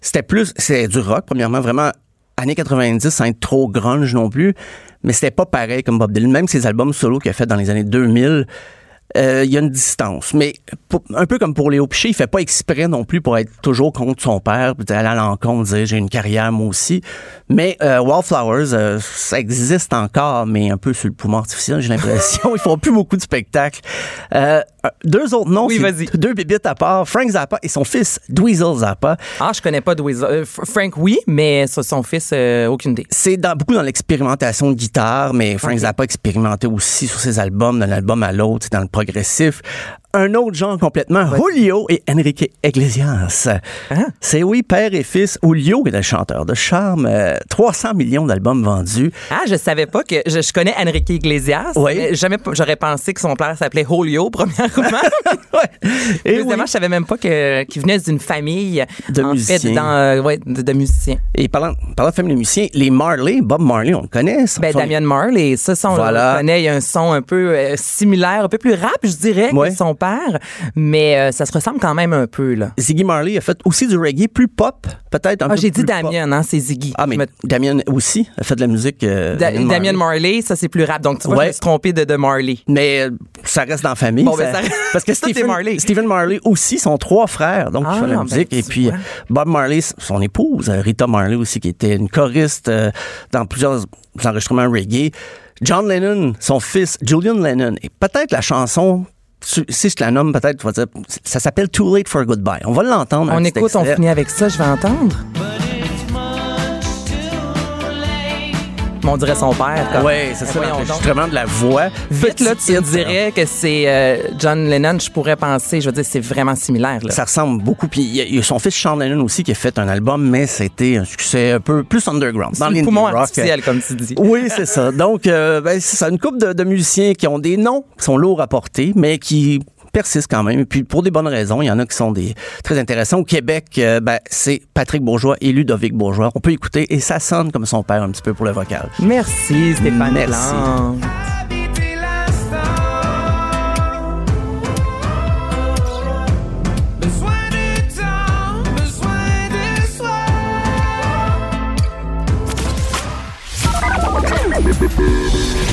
c'était plus, c'est du rock, premièrement, vraiment, années 90, sans être trop grunge non plus, mais c'était pas pareil comme Bob Dylan. Même ses albums solo qu'il a fait dans les années 2000, euh, il y a une distance. Mais pour- un peu comme pour Léo Piché, il fait pas exprès non plus pour être toujours contre son père, puis aller à l'encontre, dire j'ai une carrière moi aussi. Mais euh, Wallflowers, euh, ça existe encore, mais un peu sur le poumon artificiel, j'ai l'impression. Ils font plus beaucoup de spectacles. Euh, deux autres noms, Oui, deux bébites à part, Frank Zappa et son fils Dweezil Zappa. Ah, je connais pas Dweezil. Frank, oui, mais son fils, aucune idée. C'est dans, beaucoup dans l'expérimentation de guitare, mais Frank Ok. Zappa expérimentait aussi sur ses albums, d'un album à l'autre, dans le progressif. Un autre genre complètement, Julio et Enrique Iglesias. Hein? C'est oui, père et fils. Julio est un chanteur de charme, euh, 300 millions d'albums vendus. Ah, je savais pas que. Je, je connais Enrique Iglesias. Oui. mais Jamais j'aurais pensé que son père s'appelait Julio, premièrement. ouais. Et Deuxièmement, oui. je savais même pas qu'il venait d'une famille De en musiciens. Fait, dans, euh, ouais, de, de musiciens. Et parlant, parlant de famille de musiciens, les Marley, Bob Marley, on le connaît. son- Ben, son- Damian Marley, ça, ça, on Voilà. le connaît. Il y a un son un peu euh, similaire, un peu plus rap, je dirais, Ouais. que son père. Mais euh, ça se ressemble quand même un peu, là. Ziggy Marley a fait aussi du reggae plus pop, peut-être un Ah, peu j'ai dit. Damien, hein, c'est Ziggy. Ah, mais me- Damien aussi a fait de la musique. euh, Da- Damien Marley. Marley, ça, c'est plus rap. Donc, tu vois, Ouais. je me suis trompé de, de Marley. Mais euh, ça reste dans la famille. Bon, ben, ça Parce que Stephen Marley. Stephen Marley aussi sont trois frères, donc Ah, qui font de la ben, musique. Et puis vois. Bob Marley, son épouse, Rita Marley aussi, qui était une choriste dans plusieurs enregistrements reggae. John Lennon, son fils Julian Lennon, et peut-être la chanson. Si je te la nomme, peut-être, tu vas dire, ça s'appelle Too Late for Goodbye. On va l'entendre. On écoute, on finit avec ça, je vais entendre. On dirait son père. Oui, c'est ça, l'enregistrement de la voix. Vite, là, tu dirais que c'est euh, John Lennon, je pourrais penser, je veux dire, c'est vraiment similaire. Là. Ça ressemble beaucoup. Puis il y, a- il y a son fils Sean Lennon aussi qui a fait un album, mais c'était un succès un peu plus underground. Dans le poumon rock. artificiel, comme tu dis. Oui, c'est ça. Donc, euh, ben, c'est ça. Une couple de, de musiciens qui ont des noms qui sont lourds à porter, mais qui persistent quand même. Et puis, pour des bonnes raisons, il y en a qui sont des très intéressants. Au Québec, euh, ben, c'est Patrick Bourgeois et Ludovic Bourgeois. On peut écouter et ça sonne comme son père un petit peu pour le vocal. Merci, Stéphane Merci.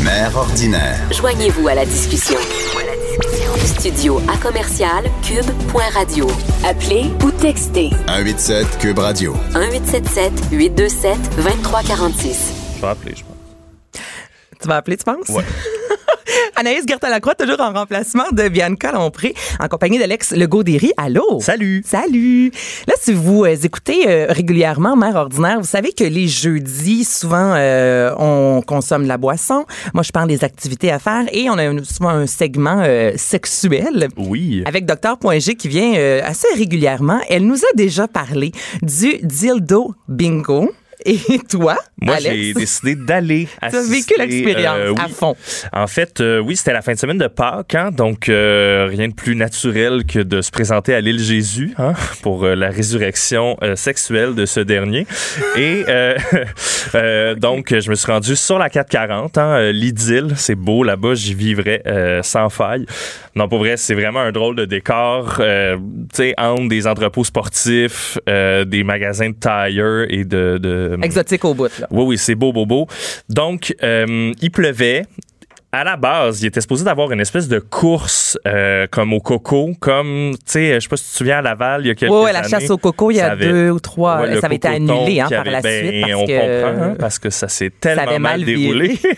Mère ordinaire. Joignez-vous à la discussion. Studio à commercial cube.radio. Appelez ou textez 187 Cube Radio. 1877 827 2346. Je vais appeler, je pense. Tu vas appeler, tu penses? Ouais. Anaïs Gertin-Lacroix, toujours en remplacement de Bianca Lompré, en compagnie d'Alex Legaudéry. Allô? Salut. Salut! Là, si vous euh, écoutez euh, régulièrement Mère Ordinaire, vous savez que les jeudis, souvent, euh, on consomme de la boisson. Moi, je parle des activités à faire et on a souvent un segment euh, sexuel. Oui. Avec Dr.G qui vient assez régulièrement. Elle nous a déjà parlé du dildo bingo. Et toi, Moi, j'ai décidé d'aller Tu as vécu l'expérience euh, à fond. En fait, euh, oui, c'était la fin de semaine de Pâques, hein, donc euh, rien de plus naturel que de se présenter à l'île Jésus hein, pour euh, la résurrection euh, sexuelle de ce dernier. Et euh, euh, donc, je me suis rendu sur la 440, hein, l'idylle, c'est beau là-bas, j'y vivrais euh, sans faille. Non, pour vrai, c'est vraiment un drôle de décor, euh, tu sais, entre des entrepôts sportifs, euh, des magasins de tire et de, de Exotique au bout, là. oui, oui, c'est beau, beau, beau. Donc, euh, il pleuvait. À la base, il était supposé d'avoir une espèce de course euh, comme au coco, comme, tu sais, je sais pas si tu te souviens à Laval, il y a quelques Oui, ouais, la années, chasse au coco, il y ça a avait- deux ou trois. Ouais, ça avait été annulé hein, par avait- la ben, suite. Parce on que, comprend, hein, parce que ça s'est tellement avait mal, mal déroulé.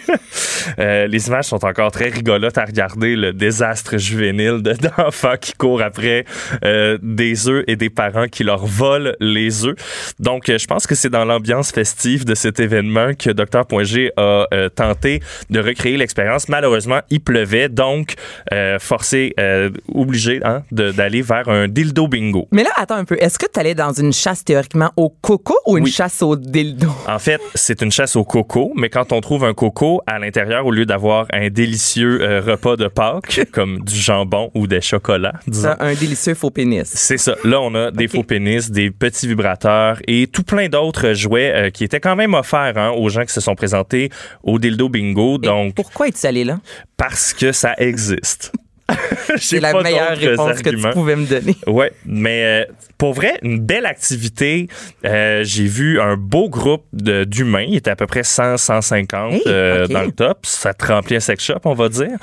Euh, les images sont encore très rigolotes à regarder, le désastre juvénile de- d'enfants qui courent après euh, des œufs et des parents qui leur volent les œufs. Donc, euh, je pense que c'est dans l'ambiance festive de cet événement que Dr.G a euh, tenté de recréer l'expérience. Malheureusement, il pleuvait, donc euh, forcé, euh, obligé hein, de- d'aller vers un dildo bingo. Mais là, attends un peu. Est-ce que tu allais dans une chasse théoriquement au coco ou une Oui. chasse au dildo? En fait, c'est une chasse au coco, mais quand on trouve un coco, à l'intérieur, au lieu d'avoir un délicieux euh, repas de Pâques, comme du jambon ou des chocolats, disons, Ça, un délicieux faux pénis. c'est ça. Là, on a des faux pénis, des petits vibrateurs et tout plein d'autres jouets qui étaient quand même offerts hein, aux gens qui se sont présentés au Dildo Bingo. Et Donc, Pourquoi es-tu là? parce que ça existe. C'est la meilleure réponse que tu pouvais me donner. Ouais, mais euh, pour vrai, une belle activité. Euh, j'ai vu un beau groupe de- d'humains. Il était à peu près 100, 150 Hey, euh, dans le top. Ça te remplit un sex shop, on va dire.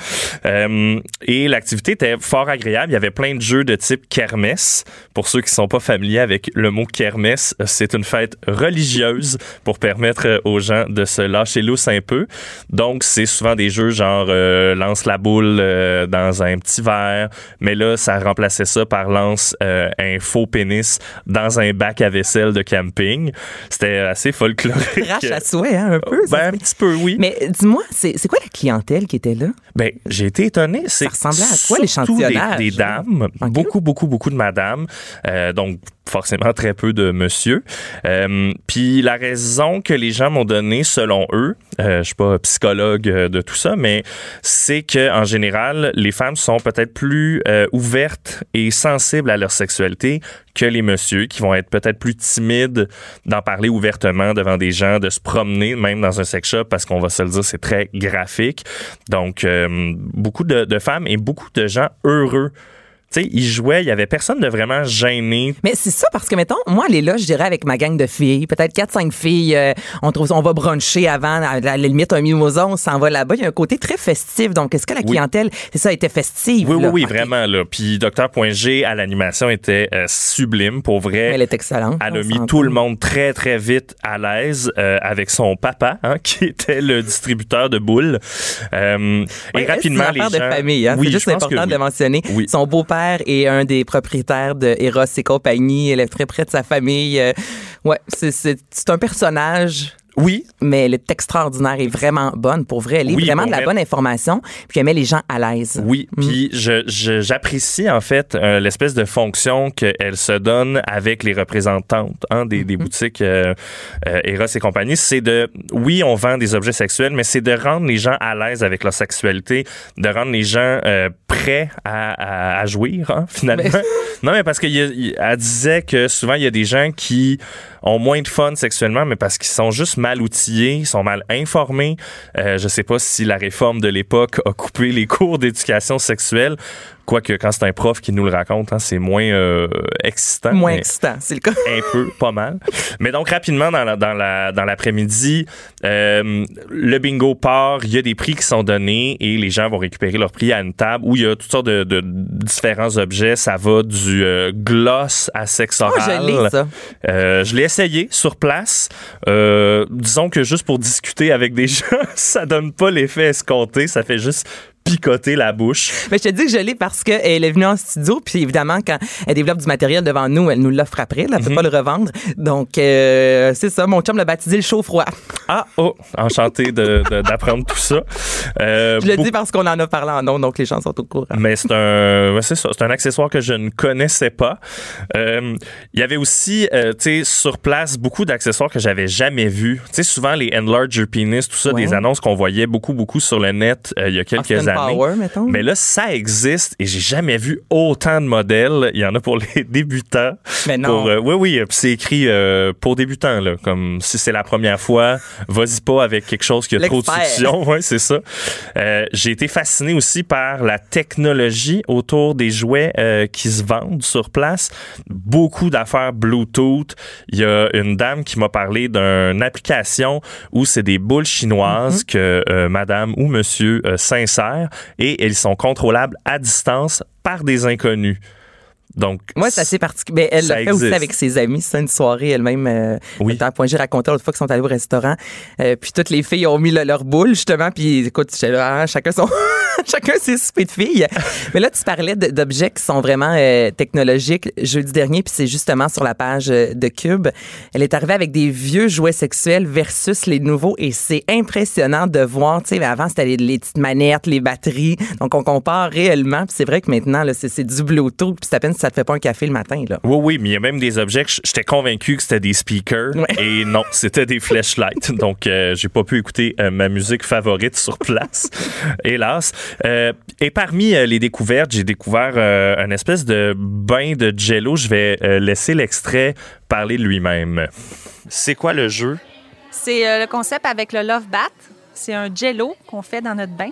Euh, et l'activité était fort agréable. Il y avait plein de jeux de type kermesse. Pour ceux qui sont pas familiers avec le mot kermesse, c'est une fête religieuse pour permettre euh, aux gens de se lâcher lousse un peu. Donc, c'est souvent des jeux genre euh, lance la boule euh, dans un petit verre, mais là, ça remplaçait ça par lance euh, un faux pénis dans un bac à vaisselle de camping. C'était assez folklorique. Crash à souhait, hein, un peu. ça Ben, un petit peu, oui. Mais dis-moi, c'est c'est quoi la clientèle qui était là? Ben, j'ai été étonné. C'est ressemblait à quoi, l'échantillonnage? Des, des dames, beaucoup, beaucoup, beaucoup de madames. Euh, donc, forcément, très peu de monsieur. Euh, Puis la raison que les gens m'ont donnée, selon eux, euh, je suis pas psychologue euh, de tout ça, mais c'est que en général, les femmes sont peut-être plus euh, ouvertes et sensibles à leur sexualité que les messieurs, qui vont être peut-être plus timides d'en parler ouvertement devant des gens, de se promener même dans un sex shop, parce qu'on va se le dire, c'est très graphique. Donc, beaucoup de, de femmes et beaucoup de gens heureux. Tu sais, ils jouaient, il y avait personne de vraiment gêné. Mais c'est ça parce que, mettons, moi, aller là, je dirais avec ma gang de filles, peut-être 4-5 filles, euh, on, trouve, on va bruncher avant, à la limite, un mimosa, on s'en va là-bas. Il y a un côté très festif. Donc, est-ce que la Oui. clientèle, c'est ça, était festive? Oui, oui, là? oui, vraiment. Là. Puis Dr.G à l'animation était euh, sublime, pour vrai. Elle est excellente. Elle a mis tout le monde très, très vite à l'aise euh, avec son papa, hein, qui était le distributeur de boules. Euh, Oui, et rapidement, c'est une les gens... de famille. Hein? Oui, c'est juste important que de le oui. mentionner. Oui. Son beau-père est un des propriétaires de Eros et compagnie. Elle est très près de sa famille. Euh, ouais, c'est un personnage Oui, mais elle est extraordinaire et vraiment bonne. Pour vrai, elle est Oui, vraiment de la bonne information, puis elle met les gens à l'aise. Oui, puis je- je- j'apprécie en fait euh, l'espèce de fonction qu'elle se donne avec les représentantes hein, des, des boutiques euh, euh, Eros et compagnie. C'est de, oui, on vend des objets sexuels, mais c'est de rendre les gens à l'aise avec leur sexualité, de rendre les gens euh, prêts à, à, à jouir hein, finalement. non, mais parce qu'elle disait que souvent il y a des gens qui ont moins de fun sexuellement, mais parce qu'ils sont juste mal outillés, ils sont mal informés. Euh, je sais pas si la réforme de l'époque a coupé les cours d'éducation sexuelle. Quoique, quand c'est un prof qui nous le raconte, hein, c'est moins euh, excitant. Moins excitant, c'est le cas. un peu, pas mal. Mais donc, rapidement, dans la- dans la- dans l'après-midi, euh, le bingo part, il y a des prix qui sont donnés et les gens vont récupérer leur prix à une table où il y a toutes sortes de, de différents objets. Ça va du euh, gloss à sexe Oh, oral. je l'ai, ça. Je l'ai essayé sur place. Disons que juste pour discuter avec des gens, ça donne pas l'effet escompté. Ça fait juste picoter la bouche. Mais je te dis que je l'ai parce qu'elle est venue en studio, puis évidemment, quand elle développe du matériel devant nous, elle nous l'offre après. Elle ne Mhm. peut pas le revendre. Donc, euh, c'est ça. Mon chum l'a baptisé le chaud-froid. Ah, oh, enchanté d'apprendre tout ça. Euh, Je le beaucoup- dis parce qu'on en a parlé en nom, donc les gens sont au courant. Mais c'est un, c'est un accessoire que je ne connaissais pas. Euh, Il y avait aussi, euh, tu sais, sur place, beaucoup d'accessoires que j'avais jamais vus. Tu sais, souvent les enlarge your penis, tout ça, Ouais. des annonces qu'on voyait beaucoup, beaucoup sur le net il y a Ah, quelques c'était Power, mettons. Mais là, ça existe et j'ai jamais vu autant de modèles. Il y en a pour les débutants. Mais non. Pour, euh, oui, oui, puis c'est écrit euh, pour débutants, là. Comme si c'est la première fois, vas-y pas avec quelque chose qui a trop de succion. Ouais, c'est ça. Euh, j'ai été fasciné aussi par la technologie autour des jouets euh, qui se vendent sur place. Beaucoup d'affaires Bluetooth. Il y a une dame qui m'a parlé d'une application où c'est des boules chinoises Mm-hmm. que euh, madame ou monsieur euh, et elles sont contrôlables à distance par des inconnus. Donc, Moi, c'est assez particulier. Ben, elle Ça l'a fait aussi avec ses amis. C'est une soirée elle-même. Euh, Oui. elle à Point G racontait l'autre fois qu'ils sont allés au restaurant. Euh, puis toutes les filles ont mis le- leur boule, justement. Puis écoute, chacun son. chacun ses soupers de filles. Mais là, tu parlais d'objets qui sont vraiment euh, technologiques jeudi dernier. Puis c'est justement sur la page euh, de Cube. Elle est arrivée avec des vieux jouets sexuels versus les nouveaux. Et c'est impressionnant de voir. Tu sais, avant, c'était les, les petites manettes, les batteries. Donc, on compare réellement. Puis c'est vrai que maintenant, c'est du Bluetooth. Puis c'est à peine si ça te fait pas un café le matin. Là. Oui, oui, mais il y a même des objets que j'étais convaincu que c'était des speakers Ouais. et non, c'était des flashlights. Donc, euh, j'ai pas pu écouter euh, ma musique favorite sur place, hélas. Euh, et parmi euh, les découvertes, j'ai découvert euh, un espèce de bain de jello. Je vais euh, laisser l'extrait parler de lui-même. C'est quoi le jeu? C'est euh, le concept avec le Love Bat. C'est un jello qu'on fait dans notre bain.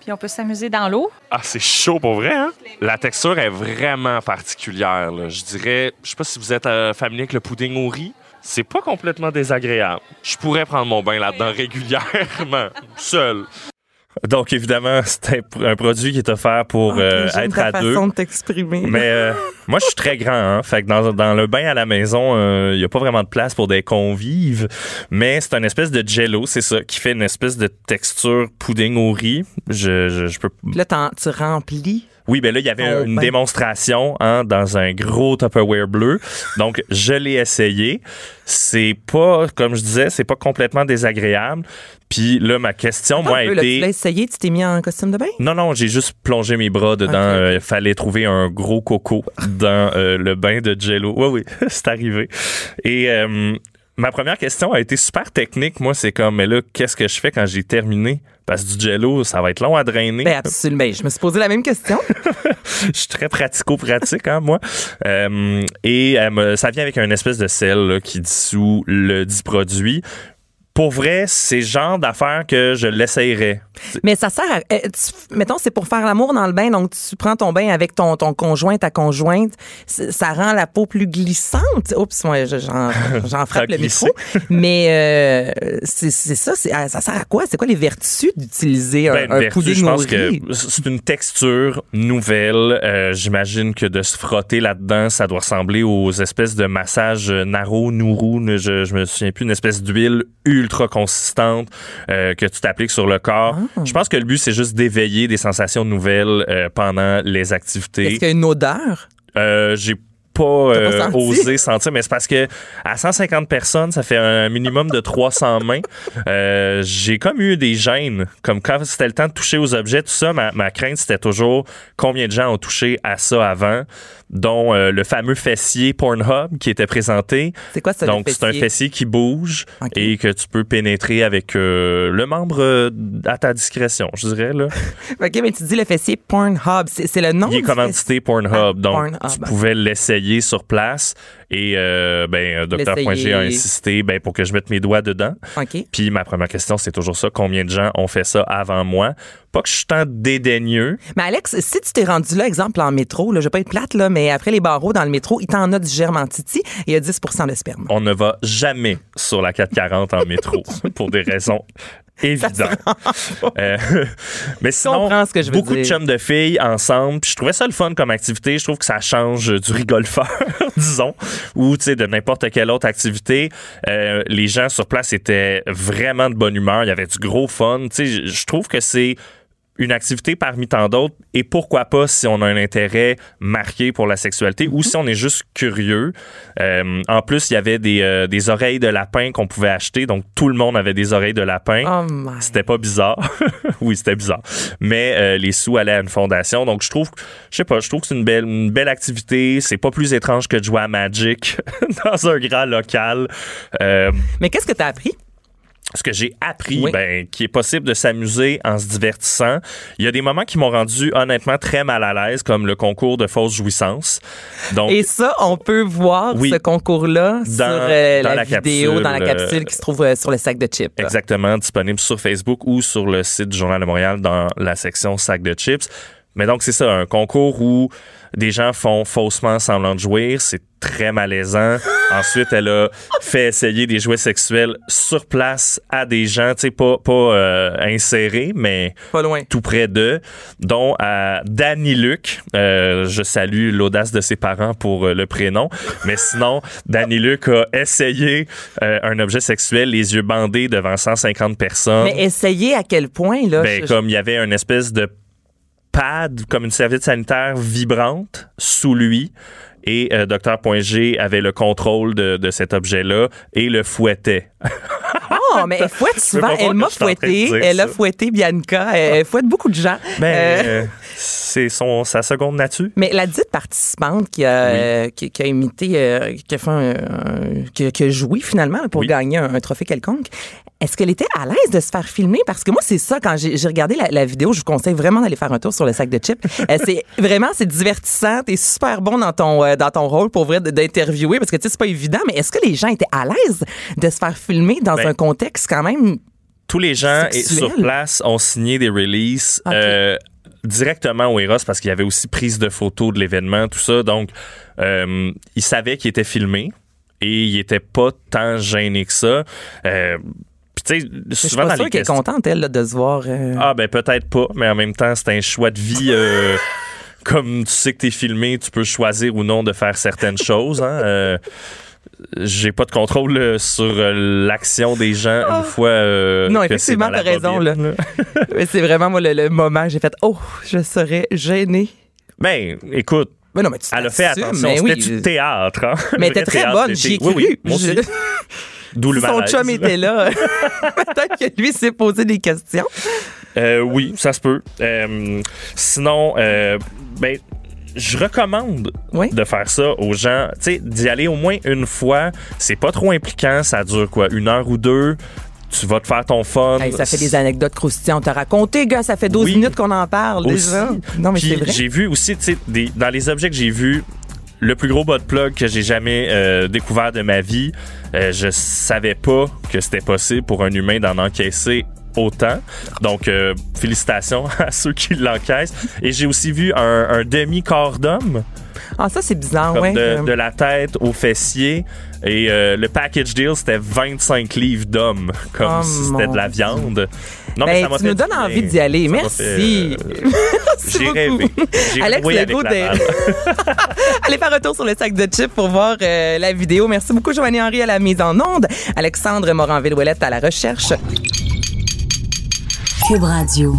Puis on peut s'amuser dans l'eau. Ah, c'est chaud pour vrai, hein? La texture est vraiment particulière. là. Je dirais, je sais pas si vous êtes euh, familier avec le pudding au riz. C'est pas complètement désagréable. Je pourrais prendre mon bain là-dedans régulièrement, seul. Donc, évidemment, c'est un, un produit qui est offert pour euh, être ta à deux. façon de t'exprimer. Mais euh, moi, je suis très grand. Hein? Fait que dans, dans le bain à la maison, il n'y a pas vraiment de place pour des convives. Mais c'est une espèce de jello, c'est ça, qui fait une espèce de texture pudding au riz. Je, je, je peux... Là, tu remplis? Oui, ben là, il y avait Oh, une ben. démonstration hein, dans un gros Tupperware bleu. Donc, je l'ai essayé. C'est pas, comme je disais, c'est pas complètement désagréable. Puis là, ma question, moi, a là, été... tu l'as essayé, tu t'es mis en costume de bain? Non, non, j'ai juste plongé mes bras dedans. Ok, ok. Il fallait trouver un gros coco dans euh, le bain de Jello. Oui, oui, c'est arrivé. Et euh, ma première question a été super technique. Moi, c'est comme, mais là, qu'est-ce que je fais quand j'ai terminé? Parce que du Jello, ça va être long à drainer. Ben, absolument. Je me suis posé la même question. je suis très pratico-pratique, hein, moi. Euh, et me- ça vient avec un espèce de sel là, qui dissout le dit produit. Pour vrai, c'est le genre d'affaires que je l'essayerais. Mais ça sert à. euh, tu- mettons, c'est pour faire l'amour dans le bain. Donc, tu prends ton bain avec ton, ton conjoint, ta conjointe. Ça rend la peau plus glissante. Oups, moi, je- j'en j'en frappe le glissé. micro. Mais euh, c'est c'est ça. c'est- ah, Ça sert à quoi? C'est quoi les vertus d'utiliser un, Ben, un vertu, je pense que c'est une texture nouvelle. Euh, J'imagine que de se frotter là-dedans, ça doit ressembler aux espèces de massages Naro, Nourou, je, je me souviens plus, une espèce d'huile ultra consistante euh, que tu t'appliques sur le corps. Ah. Je pense que le but, c'est juste d'éveiller des sensations nouvelles euh, pendant les activités. Est-ce qu'il y a une odeur? Euh, j'ai pas, euh, osé sentir, mais c'est parce que à 150 personnes, ça fait un minimum de 300 mains. Euh, j'ai comme eu des gênes, comme quand c'était le temps de toucher aux objets, tout ça, ma, ma crainte c'était toujours combien de gens ont touché à ça avant, dont euh, le fameux fessier Pornhub qui était présenté. C'est quoi ça, Donc c'est un fessier? qui bouge et que tu peux pénétrer avec euh, le membre euh, à ta discrétion, je dirais là. OK, mais tu dis le fessier Pornhub. C'est c'est le nom Il est commandité Pornhub, Ah, donc Pornhub. tu pouvais l'essayer sur place et euh, ben Dr. G a insisté ben, pour que je mette mes doigts dedans. fessier? OK. Puis ma première question c'est toujours ça, combien de gens ont fait ça avant moi? Pas que je suis tant dédaigneux, Mais Alex, si tu t'es rendu là, exemple en métro, là, je vais pas être plate, là, mais après les barreaux dans le métro, il t'en a du germe en titi et il y a 10% de sperme. on ne va jamais sur la 440 en métro pour des raisons évidentes. Euh, mais sinon, ce que je beaucoup de chums de filles ensemble. Puis je trouvais ça le fun comme activité. Je trouve que ça change du rigolfeur, disons, ou tu sais de n'importe quelle autre activité. Euh, les gens sur place étaient vraiment de bonne humeur. Il y avait du gros fun. Tu sais, je- je trouve que c'est une activité parmi tant d'autres et pourquoi pas si on a un intérêt marqué pour la sexualité ou si on est juste curieux. Euh, en plus, il y avait des, euh, des oreilles de lapin qu'on pouvait acheter, donc tout le monde avait des oreilles de lapin. Oh. C'était pas bizarre. oui, c'était bizarre. Mais euh, les sous allaient à une fondation. Donc, je trouve, je sais pas, je trouve que c'est une belle, une belle activité. C'est pas plus étrange que de jouer à Magic dans un grand local. Mais qu'est-ce que tu as appris? Ce que j'ai appris, Oui. ben, qu'il est possible de s'amuser en se divertissant. Il y a des moments qui m'ont rendu honnêtement très mal à l'aise, comme le concours de fausse jouissance. Donc, Et ça, on peut voir Oui. ce concours-là sur euh, dans la, la vidéo, capsule, dans la capsule euh, qui se trouve euh, sur le sac de chips. Exactement, disponible sur Facebook ou sur le site du Journal de Montréal dans la section sac de chips. Mais donc, c'est ça, un concours où des gens font faussement semblant de jouir. C'est très malaisant. Ensuite, elle a fait essayer des jouets sexuels sur place à des gens, tu sais, pas, pas euh, insérés, mais Pas loin. tout près d'eux, dont à Danny Luc. Euh, je salue l'audace de ses parents pour euh, le prénom. Mais sinon, Danny Luc a essayé euh, un objet sexuel, les yeux bandés devant 150 personnes. Mais essayez à quel point, là? Ben, je- comme il y avait une espèce de pad, comme une serviette sanitaire vibrante sous lui. Et euh, Dr. Point G avait le contrôle de, de cet objet-là et le fouettait. Oh, mais elle fouette souvent. Elle m'a fouetté. Elle a fouetté Bianca. Elle fouette beaucoup de gens. Ben, Euh, euh, c'est son sa seconde nature. Mais la dite participante qui a, euh, qui, qui a imité, euh, qui a fait un, un- qui, a- qui a joué finalement pour Oui. gagner un, un trophée quelconque, est-ce qu'elle était à l'aise de se faire filmer? Parce que moi, c'est ça, quand j'ai regardé la, la vidéo, je vous conseille vraiment d'aller faire un tour sur le sac de chips. Euh, c'est vraiment, c'est divertissant. T'es super bon dans ton, euh, dans ton rôle pour vrai d'interviewer parce que tu sais, c'est pas évident, mais est-ce que les gens étaient à l'aise de se faire filmer dans Ben, un contexte quand même tous les gens et- sur place ont signé des releases euh, directement au Eros parce qu'il y avait aussi prise de photos de l'événement, tout ça. Donc, euh, ils savaient qu'il était filmé et il était pas tant gêné que ça. Euh, puis tu sais, Je suis souvent pas dans les qu'elle est contente, elle, là, de se voir. euh, Ah ben peut-être pas, mais en même temps, c'est un choix de vie. euh, comme tu sais que t'es filmé, tu peux choisir ou non de faire certaines choses. Hein. Euh, j'ai pas de contrôle sur l'action des gens une fois. euh, Non, effectivement, t'as raison, bobine, Mais c'est vraiment moi le, le moment j'ai fait Oh, je serais gênée. Ben, écoute, Mais non, mais tu elle a fait attention. mais C'était oui, du théâtre. Hein? Mais t'es très bonne, j'y ai Oui, oui, moi aussi. D'où le son malaise. chum était là, peut-être que lui s'est posé des questions. Euh, oui, ça se peut. Euh, sinon, euh, ben, je recommande Oui. de faire ça aux gens. Tu sais, d'y aller au moins une fois. C'est pas trop impliquant. Ça dure quoi, une heure ou deux? Tu vas te faire ton fun. Hey, ça fait des anecdotes croustillantes. T'as raconté, gars, ça fait 12 Oui. minutes qu'on en parle Aussi. déjà. Non, mais c'est vrai. J'ai vu aussi, tu sais, dans les objets que j'ai vus, le plus gros bot plug que j'ai jamais euh, découvert de ma vie. Euh, je savais pas que c'était possible pour un humain d'en encaisser autant. Donc, euh, félicitations à ceux qui l'encaissent. Et j'ai aussi vu un, un demi-corps d'homme, Ah, ça, c'est bizarre, comme ouais. de, de la tête au fessier. Et euh, le package deal, c'était 25 livres d'homme, comme Oh, si c'était de la viande. Non, Ben, ça m'a tu nous donnes envie d'y aller. Ça m'a Merci. fait, euh, Merci J'ai beaucoup. rêvé. J'ai Alex Legault. Allez faire un tour sur le sac de chips pour voir euh, la vidéo. Merci beaucoup, Joanny Henry, à la mise en onde. Alexandre Moranville-Ouellette à la recherche. Cube Radio.